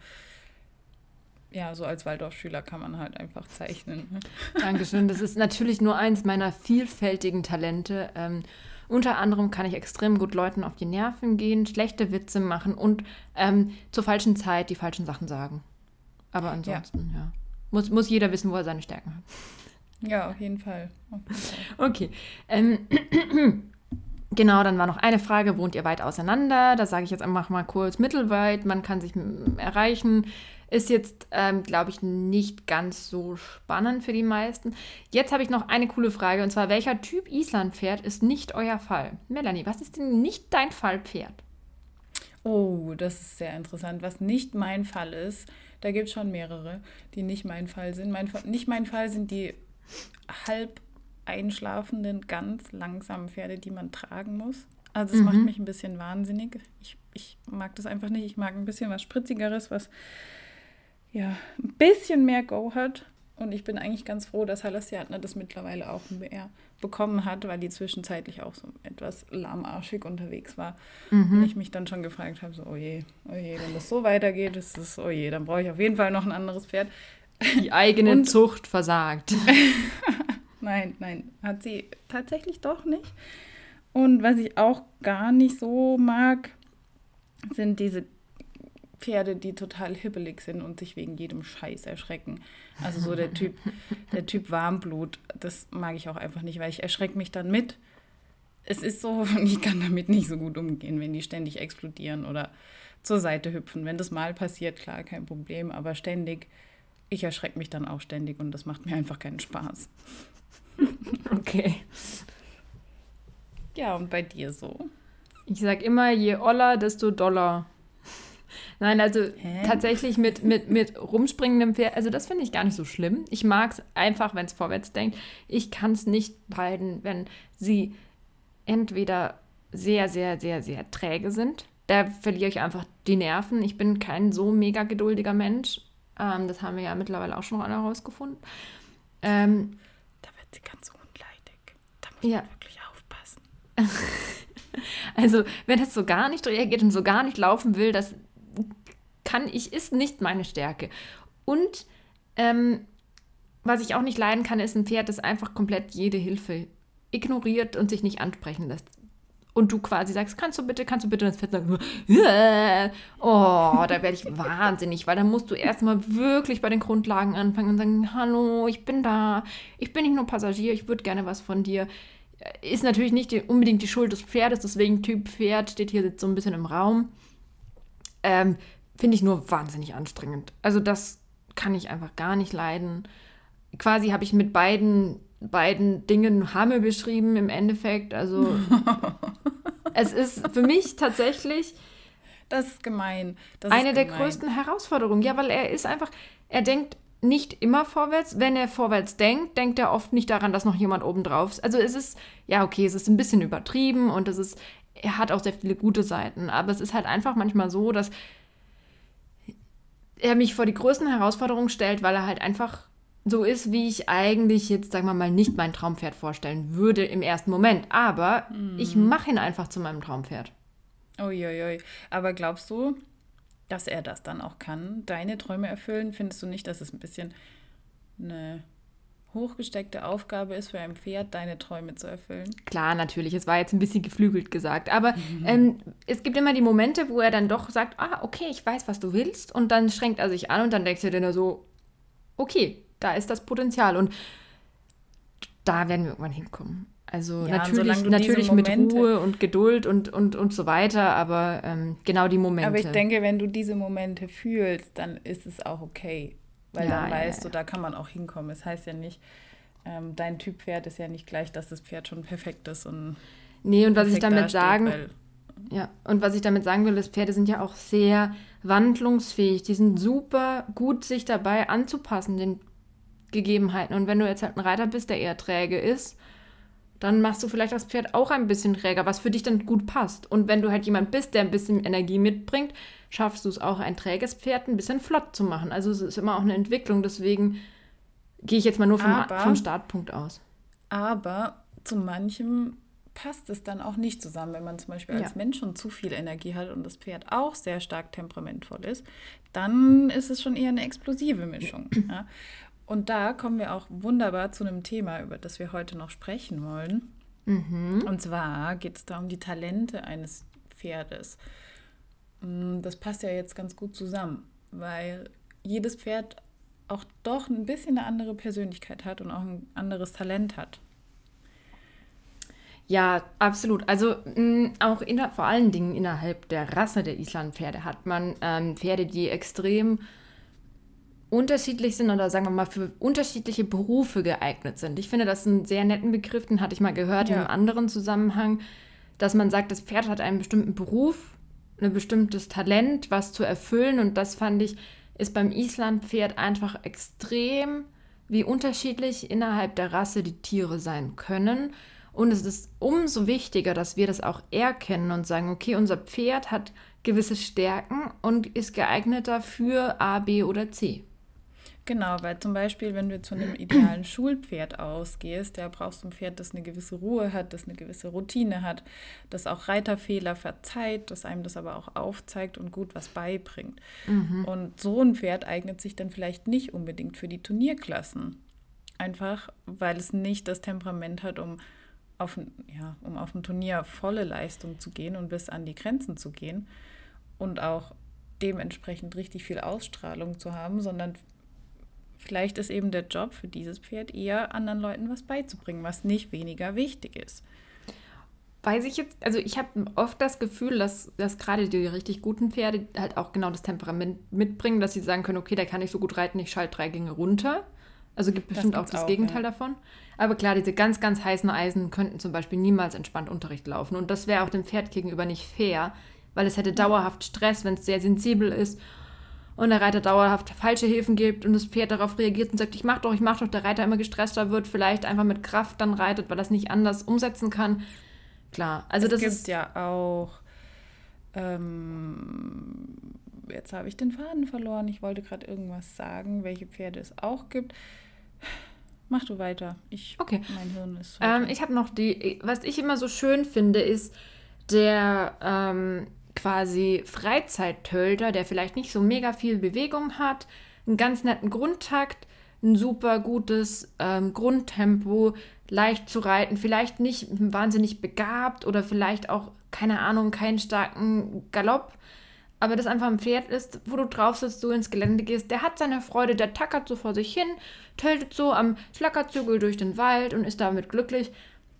Ja, so als Waldorfschüler kann man halt einfach zeichnen. Ne? Dankeschön. Das ist natürlich nur eins meiner vielfältigen Talente. Ähm, unter anderem kann ich extrem gut Leuten auf die Nerven gehen, schlechte Witze machen und ähm, zur falschen Zeit die falschen Sachen sagen. Aber ansonsten, ja. ja. Muss, muss jeder wissen, wo er seine Stärken hat. Ja, auf jeden Fall. Auf jeden Fall. Okay. Ähm, *clears throat* Genau, dann war noch eine Frage, wohnt ihr weit auseinander? Da sage ich jetzt einfach mal kurz mittelweit, man kann sich erreichen. Ist jetzt, ähm, glaube ich, nicht ganz so spannend für die meisten. Jetzt habe ich noch eine coole Frage und zwar, welcher Typ Islandpferd ist nicht euer Fall? Melanie, was ist denn nicht dein Fallpferd? Oh, das ist sehr interessant. Was nicht mein Fall ist, da gibt es schon mehrere, die nicht mein Fall sind. Mein, nicht mein Fall sind die halb einschlafenden, ganz langsamen Pferde, die man tragen muss. Also es mhm. macht mich ein bisschen wahnsinnig. Ich, ich mag das einfach nicht. Ich mag ein bisschen was Spritzigeres, was ja, ein bisschen mehr Go hat. Und ich bin eigentlich ganz froh, dass Halassiatner das mittlerweile auch mehr bekommen hat, weil die zwischenzeitlich auch so etwas lahmarschig unterwegs war. Mhm. Und ich mich dann schon gefragt habe, so, oh je, oh je, wenn das so weitergeht, ist es, oh je, dann brauche ich auf jeden Fall noch ein anderes Pferd. Die eigene Und, Zucht versagt. *laughs* nein, nein, hat sie tatsächlich doch nicht. Und was ich auch gar nicht so mag, sind diese Pferde, die total hibbelig sind und sich wegen jedem Scheiß erschrecken. Also so der Typ, *laughs* der Typ Warmblut, das mag ich auch einfach nicht, weil ich erschrecke mich dann mit. Es ist so, *laughs* ich kann damit nicht so gut umgehen, wenn die ständig explodieren oder zur Seite hüpfen. Wenn das mal passiert, klar, kein Problem, aber ständig, ich erschrecke mich dann auch ständig und das macht mir einfach keinen Spaß. *laughs* Okay. Ja, und bei dir so? Ich sag immer, je oller, desto doller. Nein, also Hä? tatsächlich mit, mit, mit rumspringendem Pferd, also das finde ich gar nicht so schlimm. Ich mag es einfach, wenn es vorwärts denkt. Ich kann es nicht beiden, wenn sie entweder sehr, sehr, sehr, sehr träge sind. Da verliere ich einfach die Nerven. Ich bin kein so mega geduldiger Mensch. Ähm, das haben wir ja mittlerweile auch schon alle herausgefunden. Ähm, da wird sie ganz unleidig. Da muss ja. man wirklich aufpassen. *laughs* also, wenn es so gar nicht reagiert und so gar nicht laufen will, das kann ich, ist nicht meine Stärke. Und ähm, was ich auch nicht leiden kann, ist ein Pferd, das einfach komplett jede Hilfe ignoriert und sich nicht ansprechen lässt. Und du quasi sagst, kannst du bitte, kannst du bitte, und das Pferd sagt, *laughs* oh, da werde ich wahnsinnig, weil dann musst du erstmal wirklich bei den Grundlagen anfangen und sagen, hallo, ich bin da, ich bin nicht nur Passagier, ich würde gerne was von dir. Ist natürlich nicht die, unbedingt die Schuld des Pferdes, deswegen Typ Pferd steht hier jetzt so ein bisschen im Raum. Ähm, Finde ich nur wahnsinnig anstrengend. Also das kann ich einfach gar nicht leiden. Quasi habe ich mit beiden, beiden Dingen Hamme beschrieben im Endeffekt. Also *laughs* Es ist für mich tatsächlich. Das ist gemein. Das eine ist der gemein. größten Herausforderungen. Ja, weil er ist einfach, er denkt nicht immer vorwärts. Wenn er vorwärts denkt, denkt er oft nicht daran, dass noch jemand oben drauf ist. Also es ist, ja, okay, es ist ein bisschen übertrieben und es ist, er hat auch sehr viele gute Seiten. Aber es ist halt einfach manchmal so, dass er mich vor die größten Herausforderungen stellt, weil er halt einfach so ist, wie ich eigentlich jetzt, sagen wir mal, nicht mein Traumpferd vorstellen würde im ersten Moment. Aber ich mache ihn einfach zu meinem Traumpferd. Uiuiui. Aber glaubst du, dass er das dann auch kann, deine Träume erfüllen? Findest du nicht, dass es ein bisschen eine hochgesteckte Aufgabe ist für ein Pferd, deine Träume zu erfüllen? Klar, natürlich, es war jetzt ein bisschen geflügelt gesagt, aber ähm, es gibt immer die Momente, wo er dann doch sagt, ah, okay, ich weiß, was du willst, und dann schränkt er sich an und dann denkst du dir nur so, okay, da ist das Potenzial und da werden wir irgendwann hinkommen. Also Ja, natürlich, natürlich mit Ruhe und Geduld und, und, und so weiter, aber ähm, genau die Momente. Aber ich denke, wenn du diese Momente fühlst, dann ist es auch okay. Weil Ja, dann ja, weißt du, da kann man auch hinkommen. Es heißt ja nicht, ähm, dein Typ Pferd ist ja nicht gleich, dass das Pferd schon perfekt ist und nee, und was ich damit sagen Ja, und was ich damit sagen will, ist, Pferde sind ja auch sehr wandlungsfähig. Die sind super gut, sich dabei anzupassen, den Gegebenheiten. Und wenn du jetzt halt ein Reiter bist, der eher träge ist, dann machst du vielleicht das Pferd auch ein bisschen träger, was für dich dann gut passt. Und wenn du halt jemand bist, der ein bisschen Energie mitbringt, schaffst du es auch, ein träges Pferd ein bisschen flott zu machen. Also es ist immer auch eine Entwicklung. Deswegen gehe ich jetzt mal nur vom, Aber- vom Startpunkt aus. Aber zu manchem passt es dann auch nicht zusammen, wenn man zum Beispiel als Ja. Mensch schon zu viel Energie hat und das Pferd auch sehr stark temperamentvoll ist, dann ist es schon eher eine explosive Mischung. Ja? Und da kommen wir auch wunderbar zu einem Thema, über das wir heute noch sprechen wollen. Und zwar geht es da um die Talente eines Pferdes. Mm, Das passt ja jetzt ganz gut zusammen, weil jedes Pferd auch doch ein bisschen eine andere Persönlichkeit hat und auch ein anderes Talent hat. Ja, absolut. Also mh, auch inner, vor allen Dingen innerhalb der Rasse der Islandpferde hat man ähm, Pferde, die extrem unterschiedlich sind oder sagen wir mal für unterschiedliche Berufe geeignet sind. Ich finde das einen sehr netten Begriff, den hatte ich mal gehört in Ja. einem anderen Zusammenhang, dass man sagt, das Pferd hat einen bestimmten Beruf, ein bestimmtes Talent, was zu erfüllen und das fand ich, ist beim Islandpferd einfach extrem, wie unterschiedlich innerhalb der Rasse die Tiere sein können. Und es ist umso wichtiger, dass wir das auch erkennen und sagen, okay, unser Pferd hat gewisse Stärken und ist geeigneter für A, B oder C. Genau, weil zum Beispiel, wenn du zu einem idealen Schulpferd ausgehst, da brauchst du ein Pferd, das eine gewisse Ruhe hat, das eine gewisse Routine hat, das auch Reiterfehler verzeiht, das einem das aber auch aufzeigt und gut was beibringt. Und so ein Pferd eignet sich dann vielleicht nicht unbedingt für die Turnierklassen. Einfach, weil es nicht das Temperament hat, um auf, ein- ja, um auf dem Turnier volle Leistung zu gehen und bis an die Grenzen zu gehen und auch dementsprechend richtig viel Ausstrahlung zu haben, sondern vielleicht ist eben der Job für dieses Pferd eher anderen Leuten was beizubringen, was nicht weniger wichtig ist. Weiß ich jetzt, also ich habe oft das Gefühl, dass, dass gerade die richtig guten Pferde halt auch genau das Temperament mitbringen, dass sie sagen können, okay, der kann nicht so gut reiten, ich schalte drei Gänge runter. Also gibt Das bestimmt auch gibt's das auch, Gegenteil ja. davon. Aber klar, diese ganz, ganz heißen Eisen könnten zum Beispiel niemals entspannt Unterricht laufen. Und das wäre auch dem Pferd gegenüber nicht fair, weil es hätte dauerhaft Stress, wenn es sehr sensibel ist und der Reiter dauerhaft falsche Hilfen gibt und das Pferd darauf reagiert und sagt, ich mach doch, ich mach doch, der Reiter immer gestresster wird, vielleicht einfach mit Kraft dann reitet, weil er es nicht anders umsetzen kann. Klar, also es das gibt ist ja auch, ähm, jetzt habe ich den Faden verloren, ich wollte gerade irgendwas sagen, welche Pferde es auch gibt. Mach du weiter. Ich, Okay. Mein Hirn ist. Ähm, ich habe noch die, was ich immer so schön finde, ist der ähm, quasi Freizeittölter, der vielleicht nicht so mega viel Bewegung hat, einen ganz netten Grundtakt, ein super gutes ähm, Grundtempo, leicht zu reiten, vielleicht nicht wahnsinnig begabt oder vielleicht auch, keine Ahnung, keinen starken Galopp. Aber das einfach ein Pferd ist, wo du drauf sitzt, du ins Gelände gehst, der hat seine Freude, der tackert so vor sich hin, töltet so am Schlackerzügel durch den Wald und ist damit glücklich.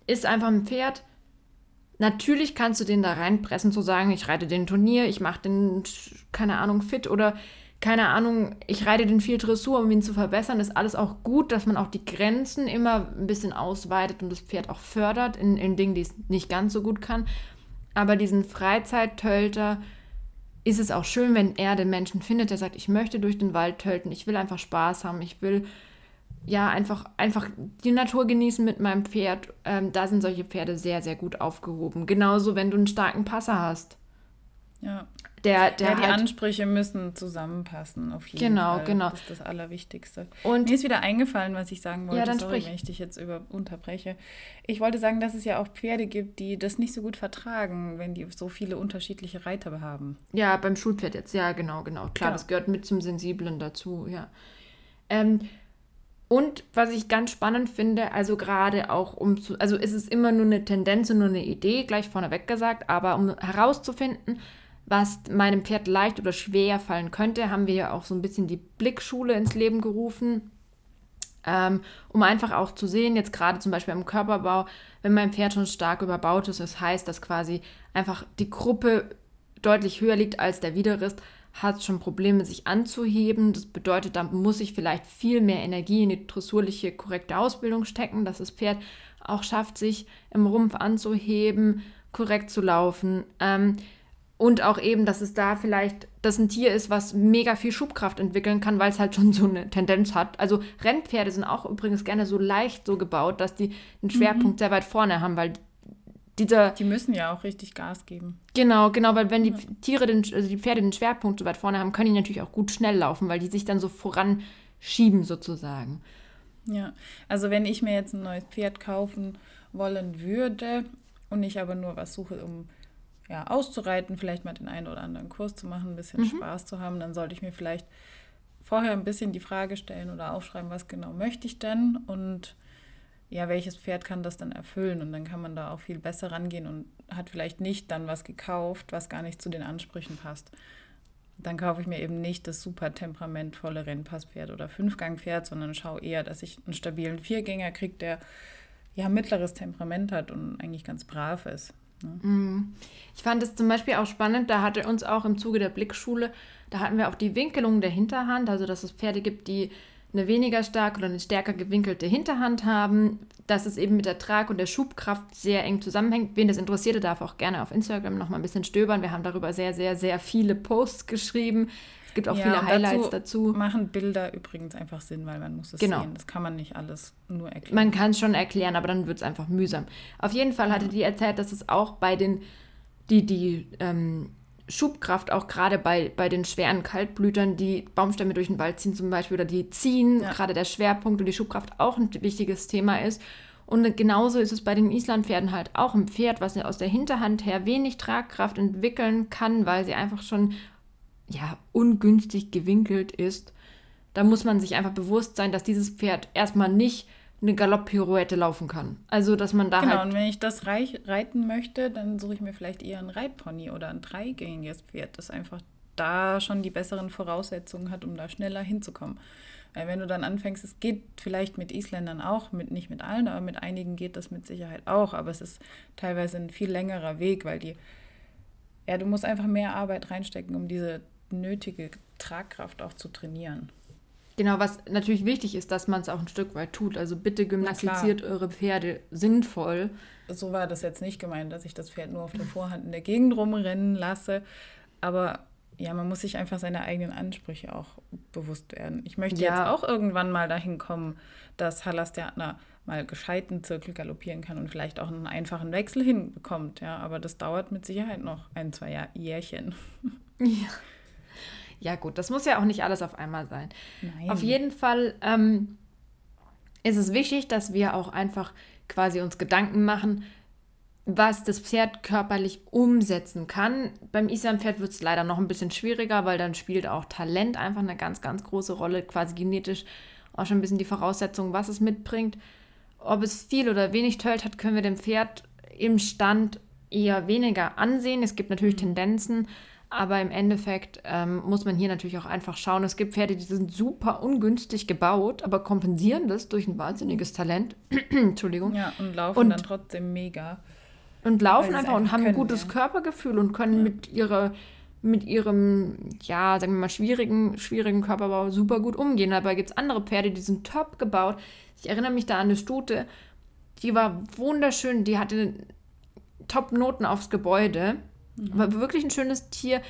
Ist einfach ein Pferd. Natürlich kannst du den da reinpressen, zu sagen, ich reite den Turnier, ich mache den, keine Ahnung, fit oder keine Ahnung, ich reite den viel Dressur, um ihn zu verbessern. Ist alles auch gut, dass man auch die Grenzen immer ein bisschen ausweitet und das Pferd auch fördert in, in Dingen, die es nicht ganz so gut kann. aber diesen Freizeittölter ist es auch schön, wenn er den Menschen findet, der sagt, ich möchte durch den Wald tölten, ich will einfach Spaß haben, ich will ja einfach, einfach die Natur genießen mit meinem Pferd. Ähm, da sind solche Pferde sehr, sehr gut aufgehoben. Genauso, wenn du einen starken Passer hast. Ja. Der, der ja, die halt, Ansprüche müssen zusammenpassen, auf jeden Genau, Fall. genau. Das ist das Allerwichtigste. Und- Mir ist wieder eingefallen, was ich sagen wollte. Ja, dann Sorry, sprich. wenn ich dich jetzt über unterbreche. Ich wollte sagen, dass es ja auch Pferde gibt, die das nicht so gut vertragen, wenn die so viele unterschiedliche Reiter haben. Ja, beim Schulpferd jetzt, ja, genau, genau. Klar, Genau. das gehört mit zum Sensiblen dazu, ja. Ähm, und was ich ganz spannend finde, also gerade auch um zu, also es ist immer nur eine Tendenz und nur eine Idee, gleich vorneweg gesagt, aber um herauszufinden, was meinem Pferd leicht oder schwer fallen könnte, haben wir ja auch so ein bisschen die Blickschule ins Leben gerufen. Ähm, um einfach auch zu sehen, jetzt gerade zum Beispiel im Körperbau, wenn mein Pferd schon stark überbaut ist, das heißt, dass quasi einfach die Gruppe deutlich höher liegt als der Widerrist, hat schon Probleme, sich anzuheben. Das bedeutet, da muss ich vielleicht viel mehr Energie in die dressurliche, korrekte Ausbildung stecken, dass das Pferd auch schafft, sich im Rumpf anzuheben, korrekt zu laufen. Ähm, und auch eben, dass es da vielleicht, dass ein Tier ist, was mega viel Schubkraft entwickeln kann, weil es halt schon so eine Tendenz hat. Also Rennpferde sind auch übrigens gerne so leicht so gebaut, dass die einen Schwerpunkt sehr weit vorne haben, weil dieser, Die müssen ja auch richtig Gas geben. genau, genau, weil wenn die Tiere, den, also die Pferde den Schwerpunkt so weit vorne haben, können die natürlich auch gut schnell laufen, weil die sich dann so voranschieben sozusagen. Ja, also wenn ich mir jetzt ein neues Pferd kaufen wollen würde und ich aber nur was suche, um ja, auszureiten, vielleicht mal den einen oder anderen Kurs zu machen, ein bisschen Spaß zu haben, dann sollte ich mir vielleicht vorher ein bisschen die Frage stellen oder aufschreiben, was genau möchte ich denn und ja, welches Pferd kann das dann erfüllen und dann kann man da auch viel besser rangehen und hat vielleicht nicht dann was gekauft, was gar nicht zu den Ansprüchen passt. Dann kaufe ich mir eben nicht das super temperamentvolle Rennpasspferd oder Fünfgangpferd, sondern schaue eher, dass ich einen stabilen Viergänger kriege, der ja mittleres Temperament hat und eigentlich ganz brav ist. Ne? Ich fand es zum Beispiel auch spannend, da hatte uns auch im Zuge der Blickschule, da hatten wir auch die Winkelung der Hinterhand, also dass es Pferde gibt, die eine weniger stark oder eine stärker gewinkelte Hinterhand haben, dass es eben mit der Trag- und der Schubkraft sehr eng zusammenhängt. Wen das interessiert, der darf auch gerne auf Instagram noch mal ein bisschen stöbern. Wir haben darüber sehr, sehr, sehr viele Posts geschrieben. Es gibt auch viele und Highlights dazu. Machen Bilder übrigens einfach Sinn, weil man muss es Genau. sehen. Das kann man nicht alles nur erklären. Man kann es schon erklären, aber dann wird es einfach mühsam. Auf jeden Fall hatte die erzählt, dass es auch bei den, die, die ähm, Schubkraft auch gerade bei, bei den schweren Kaltblütern, die Baumstämme durch den Wald ziehen zum Beispiel oder die ziehen, Ja. gerade der Schwerpunkt und die Schubkraft auch ein wichtiges Thema ist. Und genauso ist es bei den Islandpferden halt auch ein Pferd, was aus der Hinterhand her wenig Tragkraft entwickeln kann, weil sie einfach schon ja, ungünstig gewinkelt ist. Da muss man sich einfach bewusst sein, dass dieses Pferd erstmal nicht eine Galopppirouette laufen kann. Also, dass man da Genau, halt und wenn ich das reich, reiten möchte, dann suche ich mir vielleicht eher einen Reitpony oder ein dreigängiges Pferd, das einfach da schon die besseren Voraussetzungen hat, um da schneller hinzukommen. Weil wenn du dann anfängst, es geht vielleicht mit Isländern auch, mit, nicht mit allen, aber mit einigen geht das mit Sicherheit auch, aber es ist teilweise ein viel längerer Weg, weil die, ja, du musst einfach mehr Arbeit reinstecken, um diese nötige Tragkraft auch zu trainieren. Genau, was natürlich wichtig ist, dass man es auch ein Stück weit tut. Also bitte gymnastiziert eure Pferde sinnvoll. so war das jetzt nicht gemeint, dass ich das Pferd nur auf der Vorhand in der Gegend rumrennen lasse. Aber ja, man muss sich einfach seine eigenen Ansprüche auch bewusst werden. Ich möchte Ja. jetzt auch irgendwann mal dahin kommen, dass Hallerstärtner mal gescheiten Zirkel galoppieren kann und vielleicht auch einen einfachen Wechsel hinbekommt. Ja, aber das dauert mit Sicherheit noch ein, zwei Jahr Jährchen. Ja. Ja, gut, das muss ja auch nicht alles auf einmal sein. Nein. Auf jeden Fall ähm, ist es wichtig, dass wir auch einfach quasi uns Gedanken machen, was das Pferd körperlich umsetzen kann. Beim Islandpferd wird es leider noch ein bisschen schwieriger, weil dann spielt auch Talent einfach eine ganz, ganz große Rolle, quasi genetisch auch schon ein bisschen die Voraussetzung, was es mitbringt. Ob es viel oder wenig Tölt hat, können wir dem Pferd im Stand eher weniger ansehen. Es gibt natürlich Tendenzen, aber im Endeffekt ähm, muss man hier natürlich auch einfach schauen. Es gibt Pferde, die sind super ungünstig gebaut, aber kompensieren das durch ein wahnsinniges Talent. *clears throat* Entschuldigung. ja, und laufen Und- dann trotzdem mega. Und laufen es einfach und einfach haben ein gutes ja. Körpergefühl und können mit ihrer mit ihrem, ja, sagen wir mal, schwierigen, schwierigen Körperbau super gut umgehen. Dabei gibt es andere Pferde, die sind top gebaut. Ich erinnere mich da an eine Stute, die war wunderschön, die hatte Top-Noten aufs Gebäude. Mhm. War wirklich ein schönes Tier.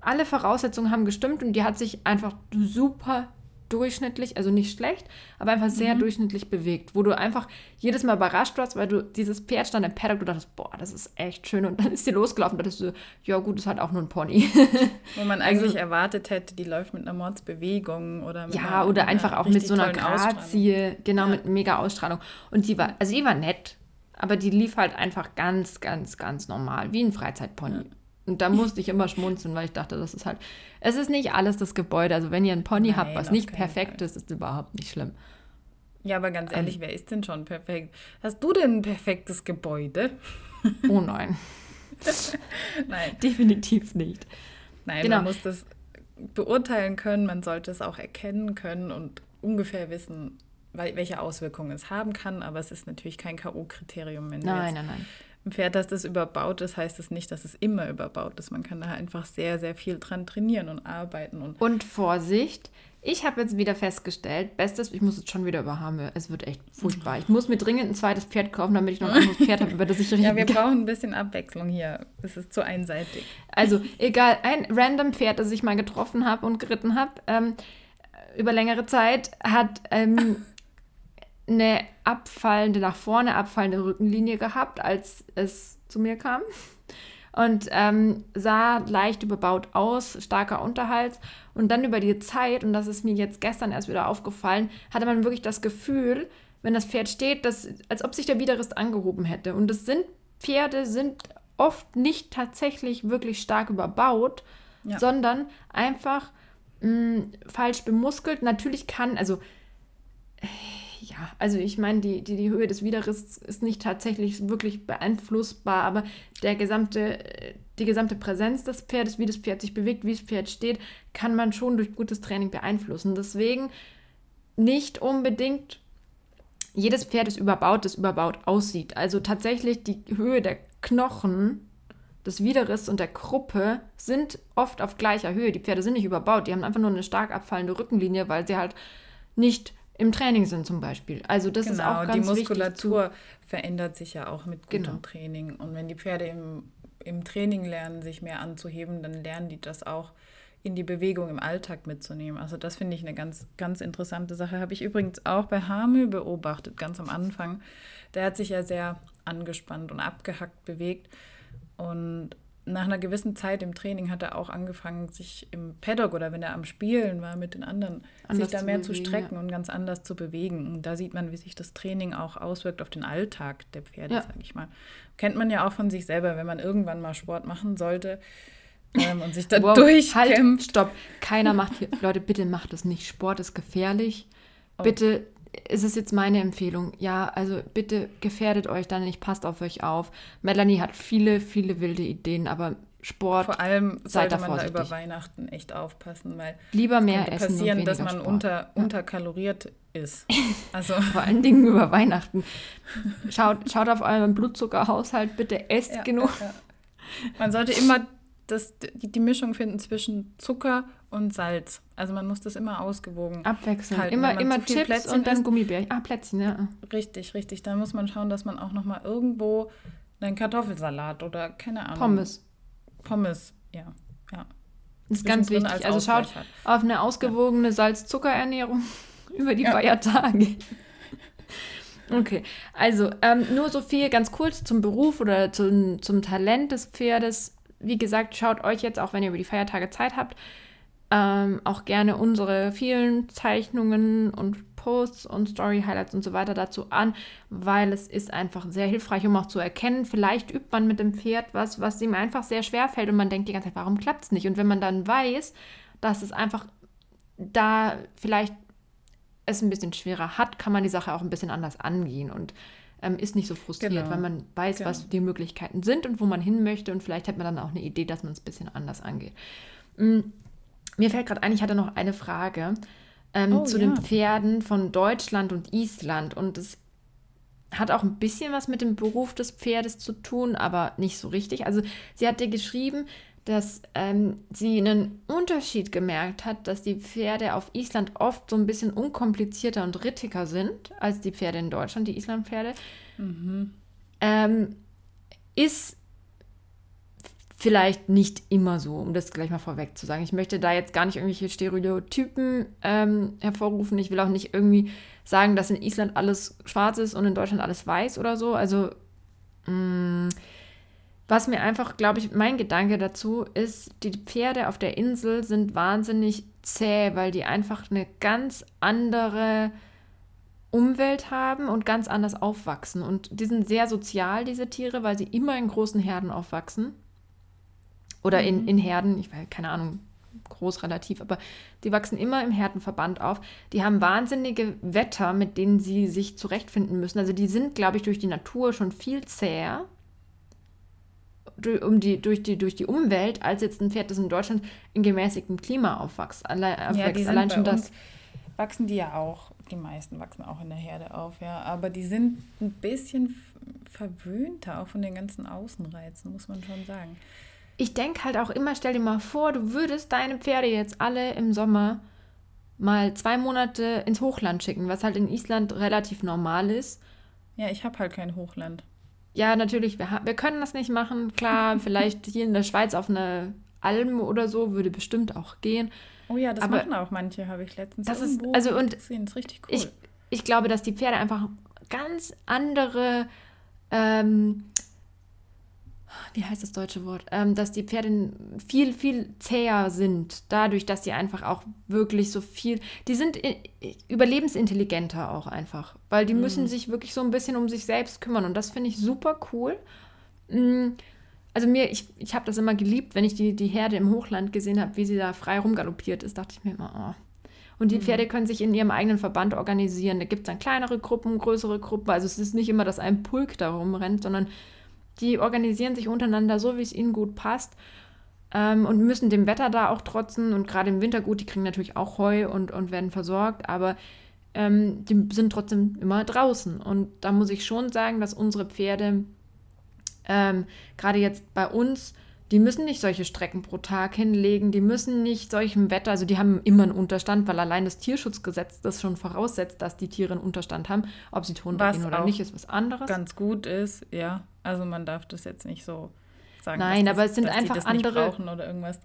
Alle Voraussetzungen haben gestimmt und die hat sich einfach super durchschnittlich, also nicht schlecht, aber einfach sehr mhm. durchschnittlich bewegt, wo du einfach jedes Mal überrascht warst, weil du dieses Pferd stand im Paddock, du dachtest, boah, das ist echt schön und dann ist sie losgelaufen, da dachtest du, ja gut, das hat auch nur ein Pony. Wo man also eigentlich also, erwartet hätte, die läuft mit einer Mordsbewegung oder mit Ja, einer, oder einfach auch mit so einer Grazie, genau, ja. mit mega Ausstrahlung und die war, also die war nett, aber die lief halt einfach ganz, ganz, ganz normal, wie ein Freizeitpony. Ja. Und da musste ich immer schmunzeln, weil ich dachte, das ist halt, es ist nicht alles das Gebäude. Also wenn ihr ein Pony Nein, habt, was nicht perfekt Fall. ist, ist überhaupt nicht schlimm. Ja, aber ganz ehrlich, ähm, wer ist denn schon perfekt? Hast du denn ein perfektes Gebäude? Oh nein. *laughs* nein. Definitiv nicht. Nein, genau. man muss das beurteilen können, man sollte es auch erkennen können und ungefähr wissen, welche Auswirkungen es haben kann, aber es ist natürlich kein K.O.-Kriterium, wenn nein, nein, nein ein Pferd, dass das überbaut ist, heißt es das nicht, dass es immer überbaut ist. Man kann da einfach sehr, sehr viel dran trainieren und arbeiten. Und, und Vorsicht, ich habe jetzt wieder festgestellt, bestes, ich muss jetzt schon wieder über Hame, es wird echt furchtbar. Ich muss mir dringend ein zweites Pferd kaufen, damit ich noch ein anderes Pferd habe, über das ich reden Ja, wir brauchen ein bisschen Abwechslung hier. Es ist zu einseitig. Also, egal, ein random Pferd, das ich mal getroffen habe und geritten habe, ähm, über längere Zeit, hat ähm, eine abfallende, nach vorne abfallende Rückenlinie gehabt, als es zu mir kam. Und ähm, sah leicht überbaut aus, starker Unterhalt. Und dann über die Zeit, und das ist mir jetzt gestern erst wieder aufgefallen, hatte man wirklich das Gefühl, wenn das Pferd steht, dass, als ob sich der Widerrist angehoben hätte. Und das sind, Pferde sind oft nicht tatsächlich wirklich stark überbaut, ja. sondern einfach mh, mm, falsch bemuskelt. Natürlich kann, also ja, also ich meine, die, die, die Höhe des Widerrisses ist nicht tatsächlich wirklich beeinflussbar, aber der gesamte, die gesamte Präsenz des Pferdes, wie das Pferd sich bewegt, wie das Pferd steht, kann man schon durch gutes Training beeinflussen. Deswegen nicht unbedingt jedes Pferd ist überbaut, das überbaut aussieht. Also tatsächlich die Höhe der Knochen des Widerrisses und der Kruppe sind oft auf gleicher Höhe. Die Pferde sind nicht überbaut, die haben einfach nur eine stark abfallende Rückenlinie, weil sie halt nicht im Training sind zum Beispiel. Also das genau, ist auch ganz die Muskulatur verändert sich ja auch mit gutem genau. Training. Und wenn die Pferde im, im Training lernen, sich mehr anzuheben, dann lernen die das auch in die Bewegung im Alltag mitzunehmen. Also das finde ich eine ganz, ganz interessante Sache. Habe ich übrigens auch bei Hamü beobachtet, ganz am Anfang. Der hat sich ja sehr angespannt und abgehackt bewegt. Und nach einer gewissen Zeit im Training hat er auch angefangen, sich im Paddock oder wenn er am Spielen war mit den anderen, anders sich da mehr zu, bewegen, zu strecken ja. und ganz anders zu bewegen. Und da sieht man, wie sich das Training auch auswirkt auf den Alltag der Pferde, ja. sage ich mal. Kennt man ja auch von sich selber, wenn man irgendwann mal Sport machen sollte ähm, und sich da wow, durchkämpft. Halt, stopp, keiner macht hier, Leute, bitte macht das nicht. Sport ist gefährlich. Oh. Bitte ist es jetzt meine Empfehlung. Ja, also bitte gefährdet euch dann nicht, passt auf euch auf. Melanie hat viele, viele wilde Ideen, aber Sport. Vor allem sollte man da über Weihnachten echt aufpassen, weil lieber mehr essen passieren, dass man Sport. unter unterkaloriert ist. *laughs* Also vor allen Dingen über *laughs* Weihnachten. Schaut, schaut auf euren Blutzuckerhaushalt, bitte esst ja, genug. Ja. Man sollte immer das, die, die Mischung finden zwischen Zucker und Salz. Also man muss das immer ausgewogen abwechseln. Halten. Immer, immer Chips Plätzchen und dann Gummibärchen. Ah, Plätzchen, ja. Richtig, richtig. Da muss man schauen, dass man auch noch mal irgendwo einen Kartoffelsalat oder keine Ahnung. Pommes. Pommes, ja. ja. Das ist ganz wichtig. Also schaut hat. auf eine ausgewogene ja. Salz-Zucker-Ernährung *laughs* über die ja. Feiertage. Okay, also ähm, nur so viel ganz kurz zum Beruf oder zum, zum Talent des Pferdes wie gesagt, schaut euch jetzt, auch wenn ihr über die Feiertage Zeit habt, ähm, auch gerne unsere vielen Zeichnungen und Posts und Story-Highlights und so weiter dazu an, weil es ist einfach sehr hilfreich, um auch zu erkennen, vielleicht übt man mit dem Pferd was, was ihm einfach sehr schwer fällt und man denkt die ganze Zeit, warum klappt es nicht? Und wenn man dann weiß, dass es einfach da vielleicht es ein bisschen schwerer hat, kann man die Sache auch ein bisschen anders angehen und ähm, ist nicht so frustriert, genau. weil man weiß, genau. was die Möglichkeiten sind und wo man hin möchte und vielleicht hat man dann auch eine Idee, dass man es ein bisschen anders angeht. Mhm. Mir fällt gerade ein, ich hatte noch eine Frage ähm, oh, zu ja. den Pferden von Deutschland und Island und es hat auch ein bisschen was mit dem Beruf des Pferdes zu tun, aber nicht so richtig. Also sie hat dir geschrieben, dass ähm, sie einen Unterschied gemerkt hat, dass die Pferde auf Island oft so ein bisschen unkomplizierter und rittiger sind als die Pferde in Deutschland, die Islandpferde. Mhm. Ähm, ist vielleicht nicht immer so, um das gleich mal vorweg zu sagen. Ich möchte da jetzt gar nicht irgendwelche Stereotypen ähm, hervorrufen. Ich will auch nicht irgendwie sagen, dass in Island alles schwarz ist und in Deutschland alles weiß oder so. Also, mh, mm, was mir einfach, glaube ich, mein Gedanke dazu ist, die Pferde auf der Insel sind wahnsinnig zäh, weil die einfach eine ganz andere Umwelt haben und ganz anders aufwachsen. Und die sind sehr sozial, diese Tiere, weil sie immer in großen Herden aufwachsen. Oder mhm. in, in Herden, ich weiß, keine Ahnung, groß relativ, aber die wachsen immer im Herdenverband auf. Die haben wahnsinnige Wetter, mit denen sie sich zurechtfinden müssen. Also die sind, glaube ich, durch die Natur schon viel zäher um die, durch, die, durch die Umwelt, als jetzt ein Pferd, das in Deutschland in gemäßigtem Klima aufwächst. Allein, ja, die Allein schon das. Wachsen die ja auch, die meisten wachsen auch in der Herde auf, ja. Aber die sind ein bisschen verwöhnter, auch von den ganzen Außenreizen, muss man schon sagen. Ich denke halt auch immer, stell dir mal vor, du würdest deine Pferde jetzt alle im Sommer mal zwei Monate ins Hochland schicken, was halt in Island relativ normal ist. Ja, ich habe halt kein Hochland ja, natürlich, wir, wir können das nicht machen. Klar, *laughs* vielleicht hier in der Schweiz auf eine Alm oder so würde bestimmt auch gehen. Oh ja, das Aber machen auch manche, habe ich letztens das ist also und gesehen. Das ist richtig cool. Ich, ich glaube, dass die Pferde einfach ganz andere ähm, wie heißt das deutsche Wort, ähm, dass die Pferde viel, viel zäher sind, dadurch, dass sie einfach auch wirklich so viel, die sind überlebensintelligenter auch einfach, weil die mhm. müssen sich wirklich so ein bisschen um sich selbst kümmern und das finde ich super cool. Mm, also mir, ich, ich habe das immer geliebt, wenn ich die, die Herde im Hochland gesehen habe, wie sie da frei rumgaloppiert ist, dachte ich mir immer, oh. Und die mhm. Pferde können sich in ihrem eigenen Verband organisieren. Da gibt es dann kleinere Gruppen, größere Gruppen. Also es ist nicht immer, dass ein Pulk da rumrennt, sondern die organisieren sich untereinander so, wie es ihnen gut passt ähm, und müssen dem Wetter da auch trotzen. Und gerade im Winter gut, die kriegen natürlich auch Heu und, und werden versorgt, aber ähm, die sind trotzdem immer draußen. Und da muss ich schon sagen, dass unsere Pferde ähm, gerade jetzt bei uns die müssen nicht solche Strecken pro Tag hinlegen, die müssen nicht solchem Wetter, also die haben immer einen Unterstand, weil allein das Tierschutzgesetz das schon voraussetzt, dass die Tiere einen Unterstand haben. Ob sie tun oder nicht, ist was anderes. Ganz gut ist, ja. Also man darf das jetzt nicht so sagen. Nein, das, aber es sind einfach andere.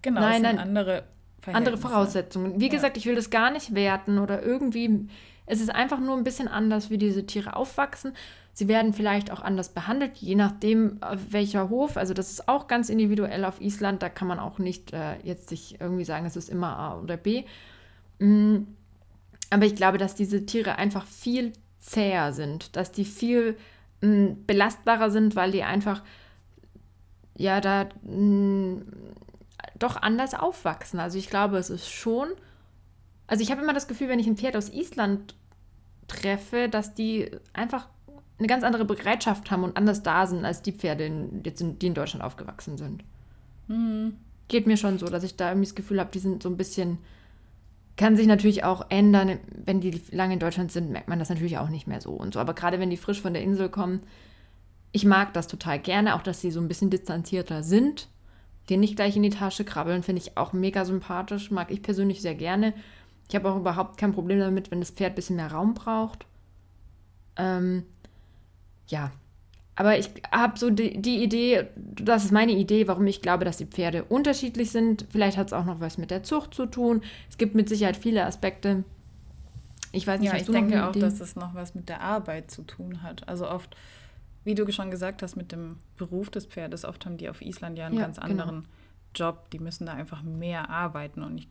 Genau, nein, nein, andere andere Voraussetzungen. Wie ja. gesagt, ich will das gar nicht werten oder irgendwie. Es ist einfach nur ein bisschen anders, wie diese Tiere aufwachsen. Sie werden vielleicht auch anders behandelt, je nachdem, welcher Hof. Also das ist auch ganz individuell auf Island. Da kann man auch nicht äh, jetzt sich irgendwie sagen, es ist immer A oder B. Mm, aber ich glaube, dass diese Tiere einfach viel zäher sind, dass die viel belastbarer sind, weil die einfach ja da doch anders aufwachsen. Also ich glaube, es ist schon. Also ich habe immer das Gefühl, wenn ich ein Pferd aus Island treffe, dass die einfach eine ganz andere Bereitschaft haben und anders da sind als die Pferde, in, jetzt in, die in Deutschland aufgewachsen sind. Mhm. Geht mir schon so, dass ich da irgendwie das Gefühl habe, die sind so ein bisschen, kann sich natürlich auch ändern. Wenn die lange in Deutschland sind, merkt man das natürlich auch nicht mehr so und so. Aber gerade wenn die frisch von der Insel kommen, ich mag das total gerne, auch dass sie so ein bisschen distanzierter sind. Die nicht gleich in die Tasche krabbeln, finde ich auch mega sympathisch, mag ich persönlich sehr gerne. Ich habe auch überhaupt kein Problem damit, wenn das Pferd ein bisschen mehr Raum braucht. Ähm, ja, aber ich habe so die, die, Idee, das ist meine Idee, warum ich glaube, dass die Pferde unterschiedlich sind. Vielleicht hat es auch noch was mit der Zucht zu tun. Es gibt mit Sicherheit viele Aspekte. Ich weiß nicht, ja, ich denke auch, dass es noch was mit der Arbeit zu tun hat. Also oft, wie du schon gesagt hast, mit dem Beruf des Pferdes, oft haben die auf Island ja einen ja, ganz genau. anderen genau. Job. Die müssen da einfach mehr arbeiten. Und ich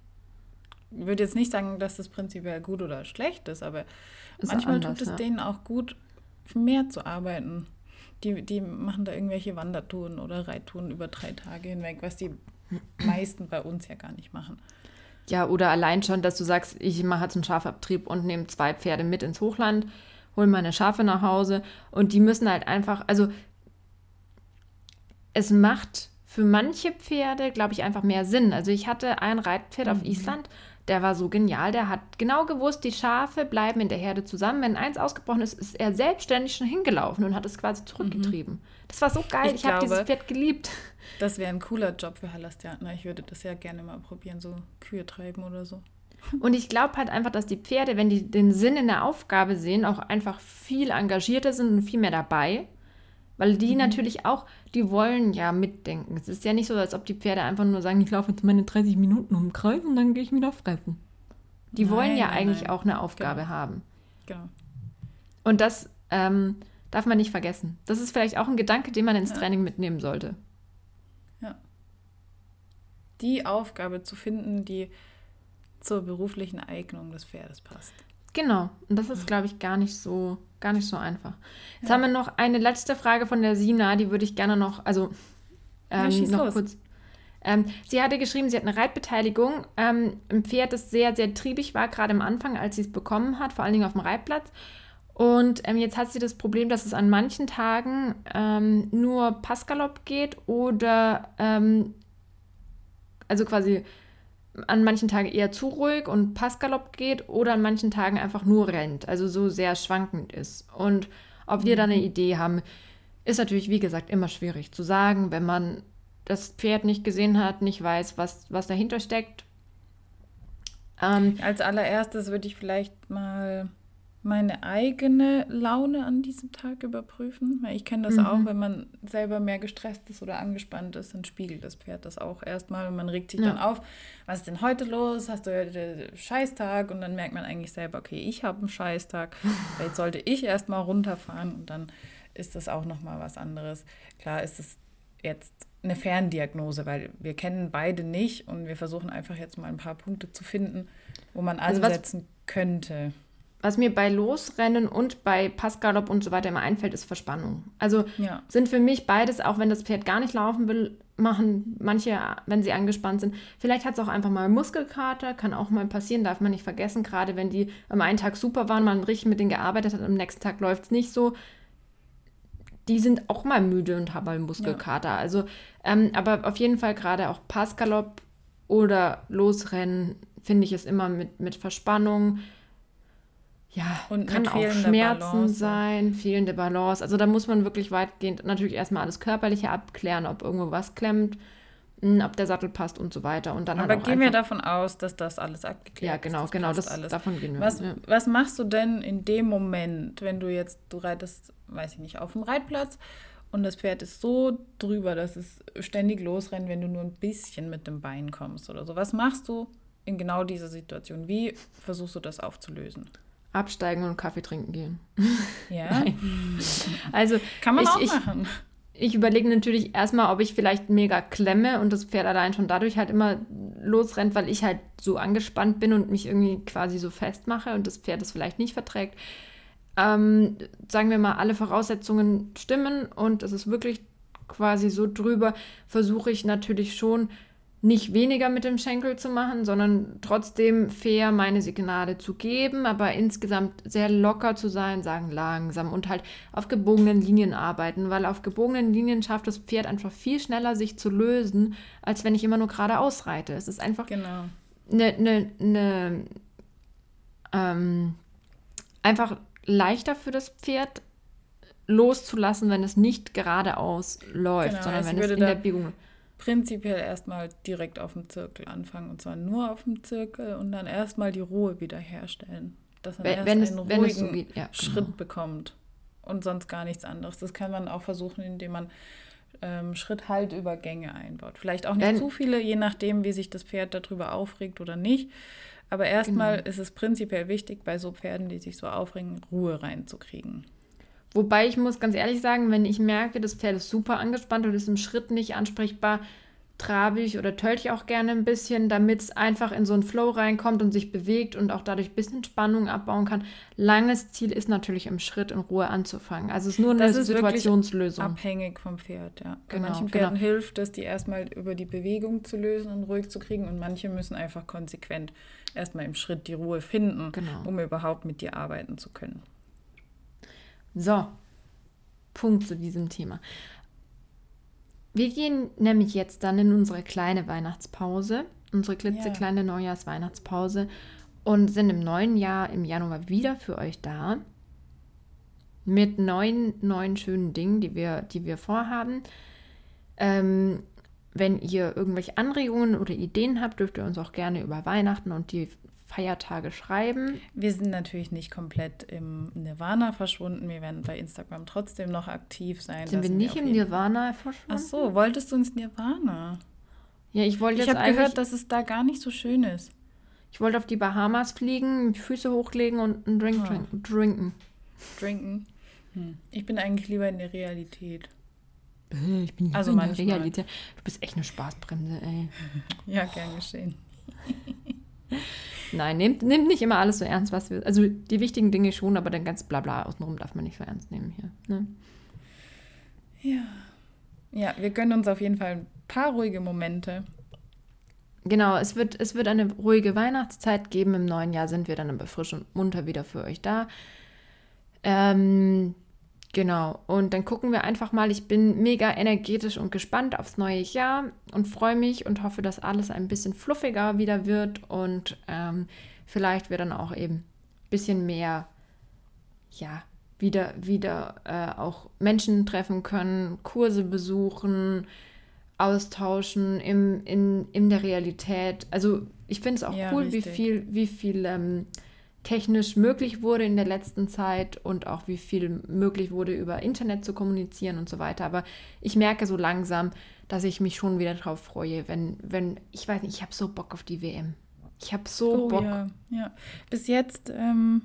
würde jetzt nicht sagen, dass das prinzipiell gut oder schlecht ist, aber ist manchmal anders, tut es ja. denen auch gut, mehr zu arbeiten. Die, die machen da irgendwelche Wandertouren oder Reittouren über drei Tage hinweg, was die meisten bei uns ja gar nicht machen. Ja, oder allein schon, dass du sagst, ich mache jetzt einen Schafabtrieb und nehme zwei Pferde mit ins Hochland, hole meine Schafe nach Hause und die müssen halt einfach, also es macht für manche Pferde, glaube ich, einfach mehr Sinn. Also ich hatte ein Reitpferd mhm. auf Island, der war so genial. Der hat genau gewusst, die Schafe bleiben in der Herde zusammen. Wenn eins ausgebrochen ist, ist er selbstständig schon hingelaufen und hat es quasi zurückgetrieben. Mhm. Das war so geil. Ich, ich habe dieses Pferd geliebt. Das wäre ein cooler Job für Halastiatner. Ich würde das ja gerne mal probieren, so Kühe treiben oder so. Und ich glaube halt einfach, dass die Pferde, wenn die den Sinn in der Aufgabe sehen, auch einfach viel engagierter sind und viel mehr dabei. Weil die mhm. natürlich auch, die wollen ja mitdenken. Es ist ja nicht so, als ob die Pferde einfach nur sagen, ich laufe jetzt meine 30 Minuten um den Kreis und dann gehe ich wieder fressen. Die nein, wollen ja nein, eigentlich nein. auch eine Aufgabe genau. haben. Genau. Und das ähm, darf man nicht vergessen. Das ist vielleicht auch ein Gedanke, den man ins ja. Training mitnehmen sollte. Ja. Die Aufgabe zu finden, die zur beruflichen Eignung des Pferdes passt. Genau. Und das ist, glaube ich, gar nicht so, gar nicht so einfach. Jetzt ja. haben wir noch eine letzte Frage von der Sina, die würde ich gerne noch, also ähm, ja, noch los. kurz. Ähm, sie hatte geschrieben, sie hat eine Reitbeteiligung. Ähm, ein Pferd, das sehr, sehr triebig war, gerade am Anfang, als sie es bekommen hat, vor allen Dingen auf dem Reitplatz. Und ähm, jetzt hat sie das Problem, dass es an manchen Tagen ähm, nur Passgalopp geht oder ähm, also quasi an manchen Tagen eher zu ruhig und Passgalopp geht oder an manchen Tagen einfach nur rennt, also so sehr schwankend ist. Und ob wir da eine mhm. Idee haben, ist natürlich, wie gesagt, immer schwierig zu sagen, wenn man das Pferd nicht gesehen hat, nicht weiß, was, was dahinter steckt. Ähm, Als allererstes würde ich vielleicht mal meine eigene Laune an diesem Tag überprüfen. Weil ich kenne das mhm. auch, wenn man selber mehr gestresst ist oder angespannt ist, dann spiegelt das Pferd das auch erstmal und man regt sich ja. dann auf, was ist denn heute los? Hast du heute einen Scheißtag? Und dann merkt man eigentlich selber, okay, ich habe einen Scheißtag. *laughs* Vielleicht sollte ich erstmal runterfahren und dann ist das auch nochmal was anderes. Klar ist es jetzt eine Ferndiagnose, weil wir kennen beide nicht und wir versuchen einfach jetzt mal ein paar Punkte zu finden, wo man ansetzen also könnte was mir bei Losrennen und bei Passgalopp und so weiter immer einfällt, ist Verspannung. Also ja. sind für mich beides, auch wenn das Pferd gar nicht laufen will, machen manche, wenn sie angespannt sind. Vielleicht hat es auch einfach mal Muskelkater, kann auch mal passieren, darf man nicht vergessen, gerade wenn die am einen Tag super waren, man richtig mit denen gearbeitet hat, am nächsten Tag läuft es nicht so. Die sind auch mal müde und haben mal Muskelkater. Ja. Also, ähm, aber auf jeden Fall gerade auch Passgalopp oder Losrennen finde ich es immer mit, mit Verspannung ja, und kann auch Schmerzen Balance. sein, fehlende Balance. Also da muss man wirklich weitgehend natürlich erstmal alles Körperliche abklären, ob irgendwo was klemmt, hm, ob der Sattel passt und so weiter. Und dann Aber halt gehen wir davon aus, dass das alles abgeklärt ist. Ja, genau, das genau, das, alles. davon gehen wir. Was, ja. was machst du denn in dem Moment, wenn du jetzt, du reitest, weiß ich nicht, auf dem Reitplatz und das Pferd ist so drüber, dass es ständig losrennt, wenn du nur ein bisschen mit dem Bein kommst oder so. Was machst du in genau dieser Situation? Wie versuchst du das aufzulösen? Absteigen und Kaffee trinken gehen. Ja. *laughs* also kann man ich, auch ich, machen. Ich überlege natürlich erstmal, ob ich vielleicht mega klemme und das Pferd allein schon dadurch halt immer losrennt, weil ich halt so angespannt bin und mich irgendwie quasi so festmache und das Pferd es vielleicht nicht verträgt. Ähm, sagen wir mal, alle Voraussetzungen stimmen und es ist wirklich quasi so drüber, versuche ich natürlich schon nicht weniger mit dem Schenkel zu machen, sondern trotzdem fair meine Signale zu geben, aber insgesamt sehr locker zu sein, sagen langsam und halt auf gebogenen Linien arbeiten, weil auf gebogenen Linien schafft das Pferd einfach viel schneller sich zu lösen, als wenn ich immer nur geradeaus reite. Es ist einfach genau. eine, eine, eine ähm, einfach leichter für das Pferd loszulassen, wenn es nicht geradeaus läuft, genau, sondern wenn es in der Biegung prinzipiell erstmal direkt auf dem Zirkel anfangen und zwar nur auf dem Zirkel und dann erstmal die Ruhe wiederherstellen. Dass man wenn, erst wenn einen es, ruhigen so geht, ja, Schritt genau. bekommt und sonst gar nichts anderes. Das kann man auch versuchen, indem man ähm, Schritt-Halt-Übergänge einbaut. Vielleicht auch nicht wenn, zu viele, je nachdem, wie sich das Pferd darüber aufregt oder nicht. Aber erstmal genau. ist es prinzipiell wichtig, bei so Pferden, die sich so aufregen, Ruhe reinzukriegen. Wobei ich muss ganz ehrlich sagen, wenn ich merke, das Pferd ist super angespannt und ist im Schritt nicht ansprechbar, trabe ich oder tölte ich auch gerne ein bisschen, damit es einfach in so einen Flow reinkommt und sich bewegt und auch dadurch ein bisschen Spannung abbauen kann. Langes Ziel ist natürlich im Schritt in Ruhe anzufangen. Also es ist nur eine ist Situationslösung. Abhängig vom Pferd, ja. Bei genau, manchen Pferden genau. hilft es, die erstmal über die Bewegung zu lösen und ruhig zu kriegen und manche müssen einfach konsequent erstmal im Schritt die Ruhe finden, genau. um überhaupt mit dir arbeiten zu können. So, Punkt zu diesem Thema. Wir gehen nämlich jetzt dann in unsere kleine Weihnachtspause, unsere klitzekleine yeah. Neujahrsweihnachtspause und sind im neuen Jahr im Januar wieder für euch da mit neuen, neuen schönen Dingen, die wir, die wir vorhaben. Ähm, wenn ihr irgendwelche Anregungen oder Ideen habt, dürft ihr uns auch gerne über Weihnachten und die Feiertage schreiben. Wir sind natürlich nicht komplett im Nirvana verschwunden. Wir werden bei Instagram trotzdem noch aktiv sein. Sind wir nicht im Nirvana verschwunden? Ach so, wolltest du ins Nirvana? Ja, ich wollte Ich jetzt habe gehört, dass es da gar nicht so schön ist. ich wollte auf die Bahamas fliegen, die Füße hochlegen und einen Drink Ah. trinken. trinken. Trinken. Hm. Ich bin eigentlich lieber in der Realität. Ich bin Also in der. Realität. Du bist echt eine Spaßbremse, ey. Ja, gern geschehen. *laughs* *laughs* Nein, nehmt, nehmt nicht immer alles so ernst, was wir. Also die wichtigen Dinge schon, aber dann ganz Blabla außenrum darf man nicht so ernst nehmen hier. Ne? Ja. Ja, wir gönnen uns auf jeden Fall ein paar ruhige Momente. Genau, es wird, es wird eine ruhige Weihnachtszeit geben. Im neuen Jahr sind wir dann aber frisch und munter wieder für euch da. Ähm, genau, und dann gucken wir einfach mal. Ich bin mega energetisch und gespannt aufs neue Jahr und freue mich und hoffe, dass alles ein bisschen fluffiger wieder wird und ähm, vielleicht wir dann auch eben ein bisschen mehr, ja, wieder, wieder äh, auch Menschen treffen können, Kurse besuchen, austauschen im, in, in der Realität. Also ich finde es auch Ja, cool, wie richtig. viel, wie viel ähm, technisch möglich wurde in der letzten Zeit und auch wie viel möglich wurde, über Internet zu kommunizieren und so weiter. Aber ich merke so langsam, dass ich mich schon wieder drauf freue, wenn, wenn, ich weiß nicht, ich habe so Bock auf die WM. Ich habe so Oh Bock. ja, ja. Bis jetzt ähm,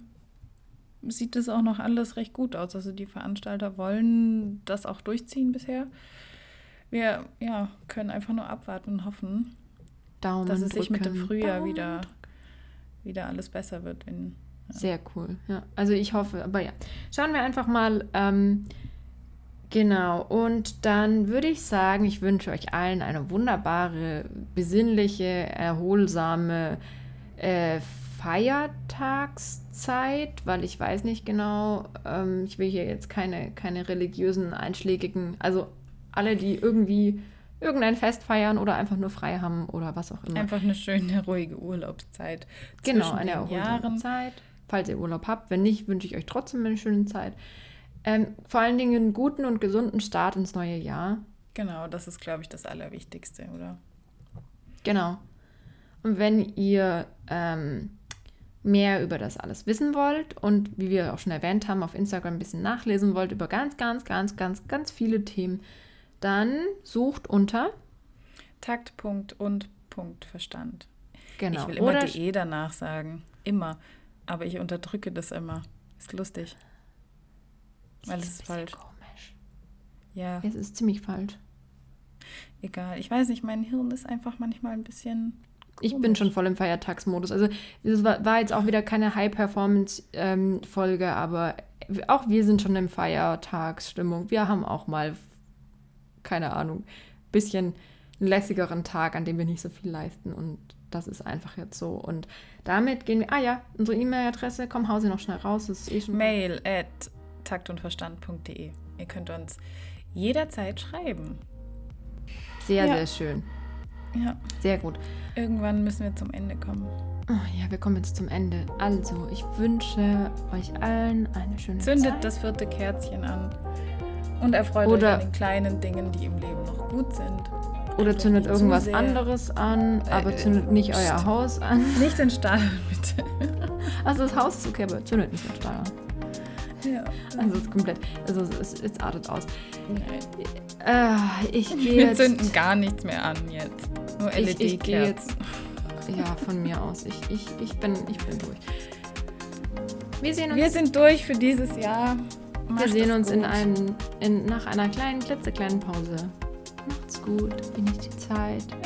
sieht es auch noch alles recht gut aus. Also die Veranstalter wollen das auch durchziehen bisher. Wir ja, können einfach nur abwarten und hoffen, Daumen dass es sich mit dem. Frühjahr Daumen wieder, wieder alles besser wird. Wenn, Sehr cool, ja. Also ich hoffe, aber ja. Schauen wir einfach mal. Ähm, genau, und dann würde ich sagen, ich wünsche euch allen eine wunderbare, besinnliche, erholsame äh, Feiertagszeit, weil ich weiß nicht genau, ähm, ich will hier jetzt keine, keine religiösen, einschlägigen, also alle, die irgendwie irgendein Fest feiern oder einfach nur frei haben oder was auch immer. einfach eine schöne, ruhige Urlaubszeit. Genau, eine erholsame Jahren. Zeit. Falls ihr Urlaub habt. Wenn nicht, wünsche ich euch trotzdem eine schöne Zeit. Ähm, vor allen Dingen einen guten und gesunden Start ins neue Jahr. Genau, das ist, glaube ich, das Allerwichtigste, oder? Genau. Und wenn ihr ähm, mehr über das alles wissen wollt und wie wir auch schon erwähnt haben, auf Instagram ein bisschen nachlesen wollt über ganz, ganz, ganz, ganz, ganz viele Themen, dann sucht unter. Takt, Punkt und Punkt Verstand. Genau. Ich will immer Oder DE danach sagen. Immer. Aber ich unterdrücke das immer. Ist lustig. Weil es ist bisschen falsch. Komisch. Ja, Es ist ziemlich falsch. egal. Ich weiß nicht, mein Hirn ist einfach manchmal ein bisschen. Ich bin komisch. schon voll im Feiertagsmodus. Also es war, war jetzt auch wieder keine High-Performance-Folge, aber auch wir sind schon in Feiertagsstimmung. Wir haben auch mal, keine Ahnung, bisschen einen lässigeren Tag, an dem wir nicht so viel leisten. Und das ist einfach jetzt so. Und damit gehen wir. Ah ja, unsere E-Mail-Adresse, komm, hau sie noch schnell raus. Das ist eh schon. Mail at taktundverstand.de. Ihr könnt uns jederzeit schreiben. Sehr, Ja. sehr schön. Ja, Sehr gut. irgendwann müssen wir zum Ende kommen. Oh, ja, wir kommen jetzt zum Ende. Also, ich wünsche euch allen eine schöne Zündet Zeit. das vierte Kerzchen an und erfreut Oder- euch an den kleinen Dingen, die im Leben noch gut sind. Oder zündet zu irgendwas sehr. anderes an, aber Äh, zündet nicht euer pst. Haus an. *laughs* Nicht den Stahl, bitte. *laughs* Also das Haus ist okay, aber zündet nicht den Stahl an. Ja. Also es ist komplett, also es, es, artet aus. Nein. Äh, ich gehe Wir *laughs* jetzt, zünden gar nichts mehr an jetzt. Nur ich, ich gehe LED-Kerzen. jetzt, ja, von mir aus. Ich, ich, ich, bin, ich bin durch. Wir sehen uns, Wir sind durch für dieses Jahr. Wir sehen uns in einem, in, nach einer kleinen, klitzekleinen Pause. Macht's gut, genießt die Zeit, entspannt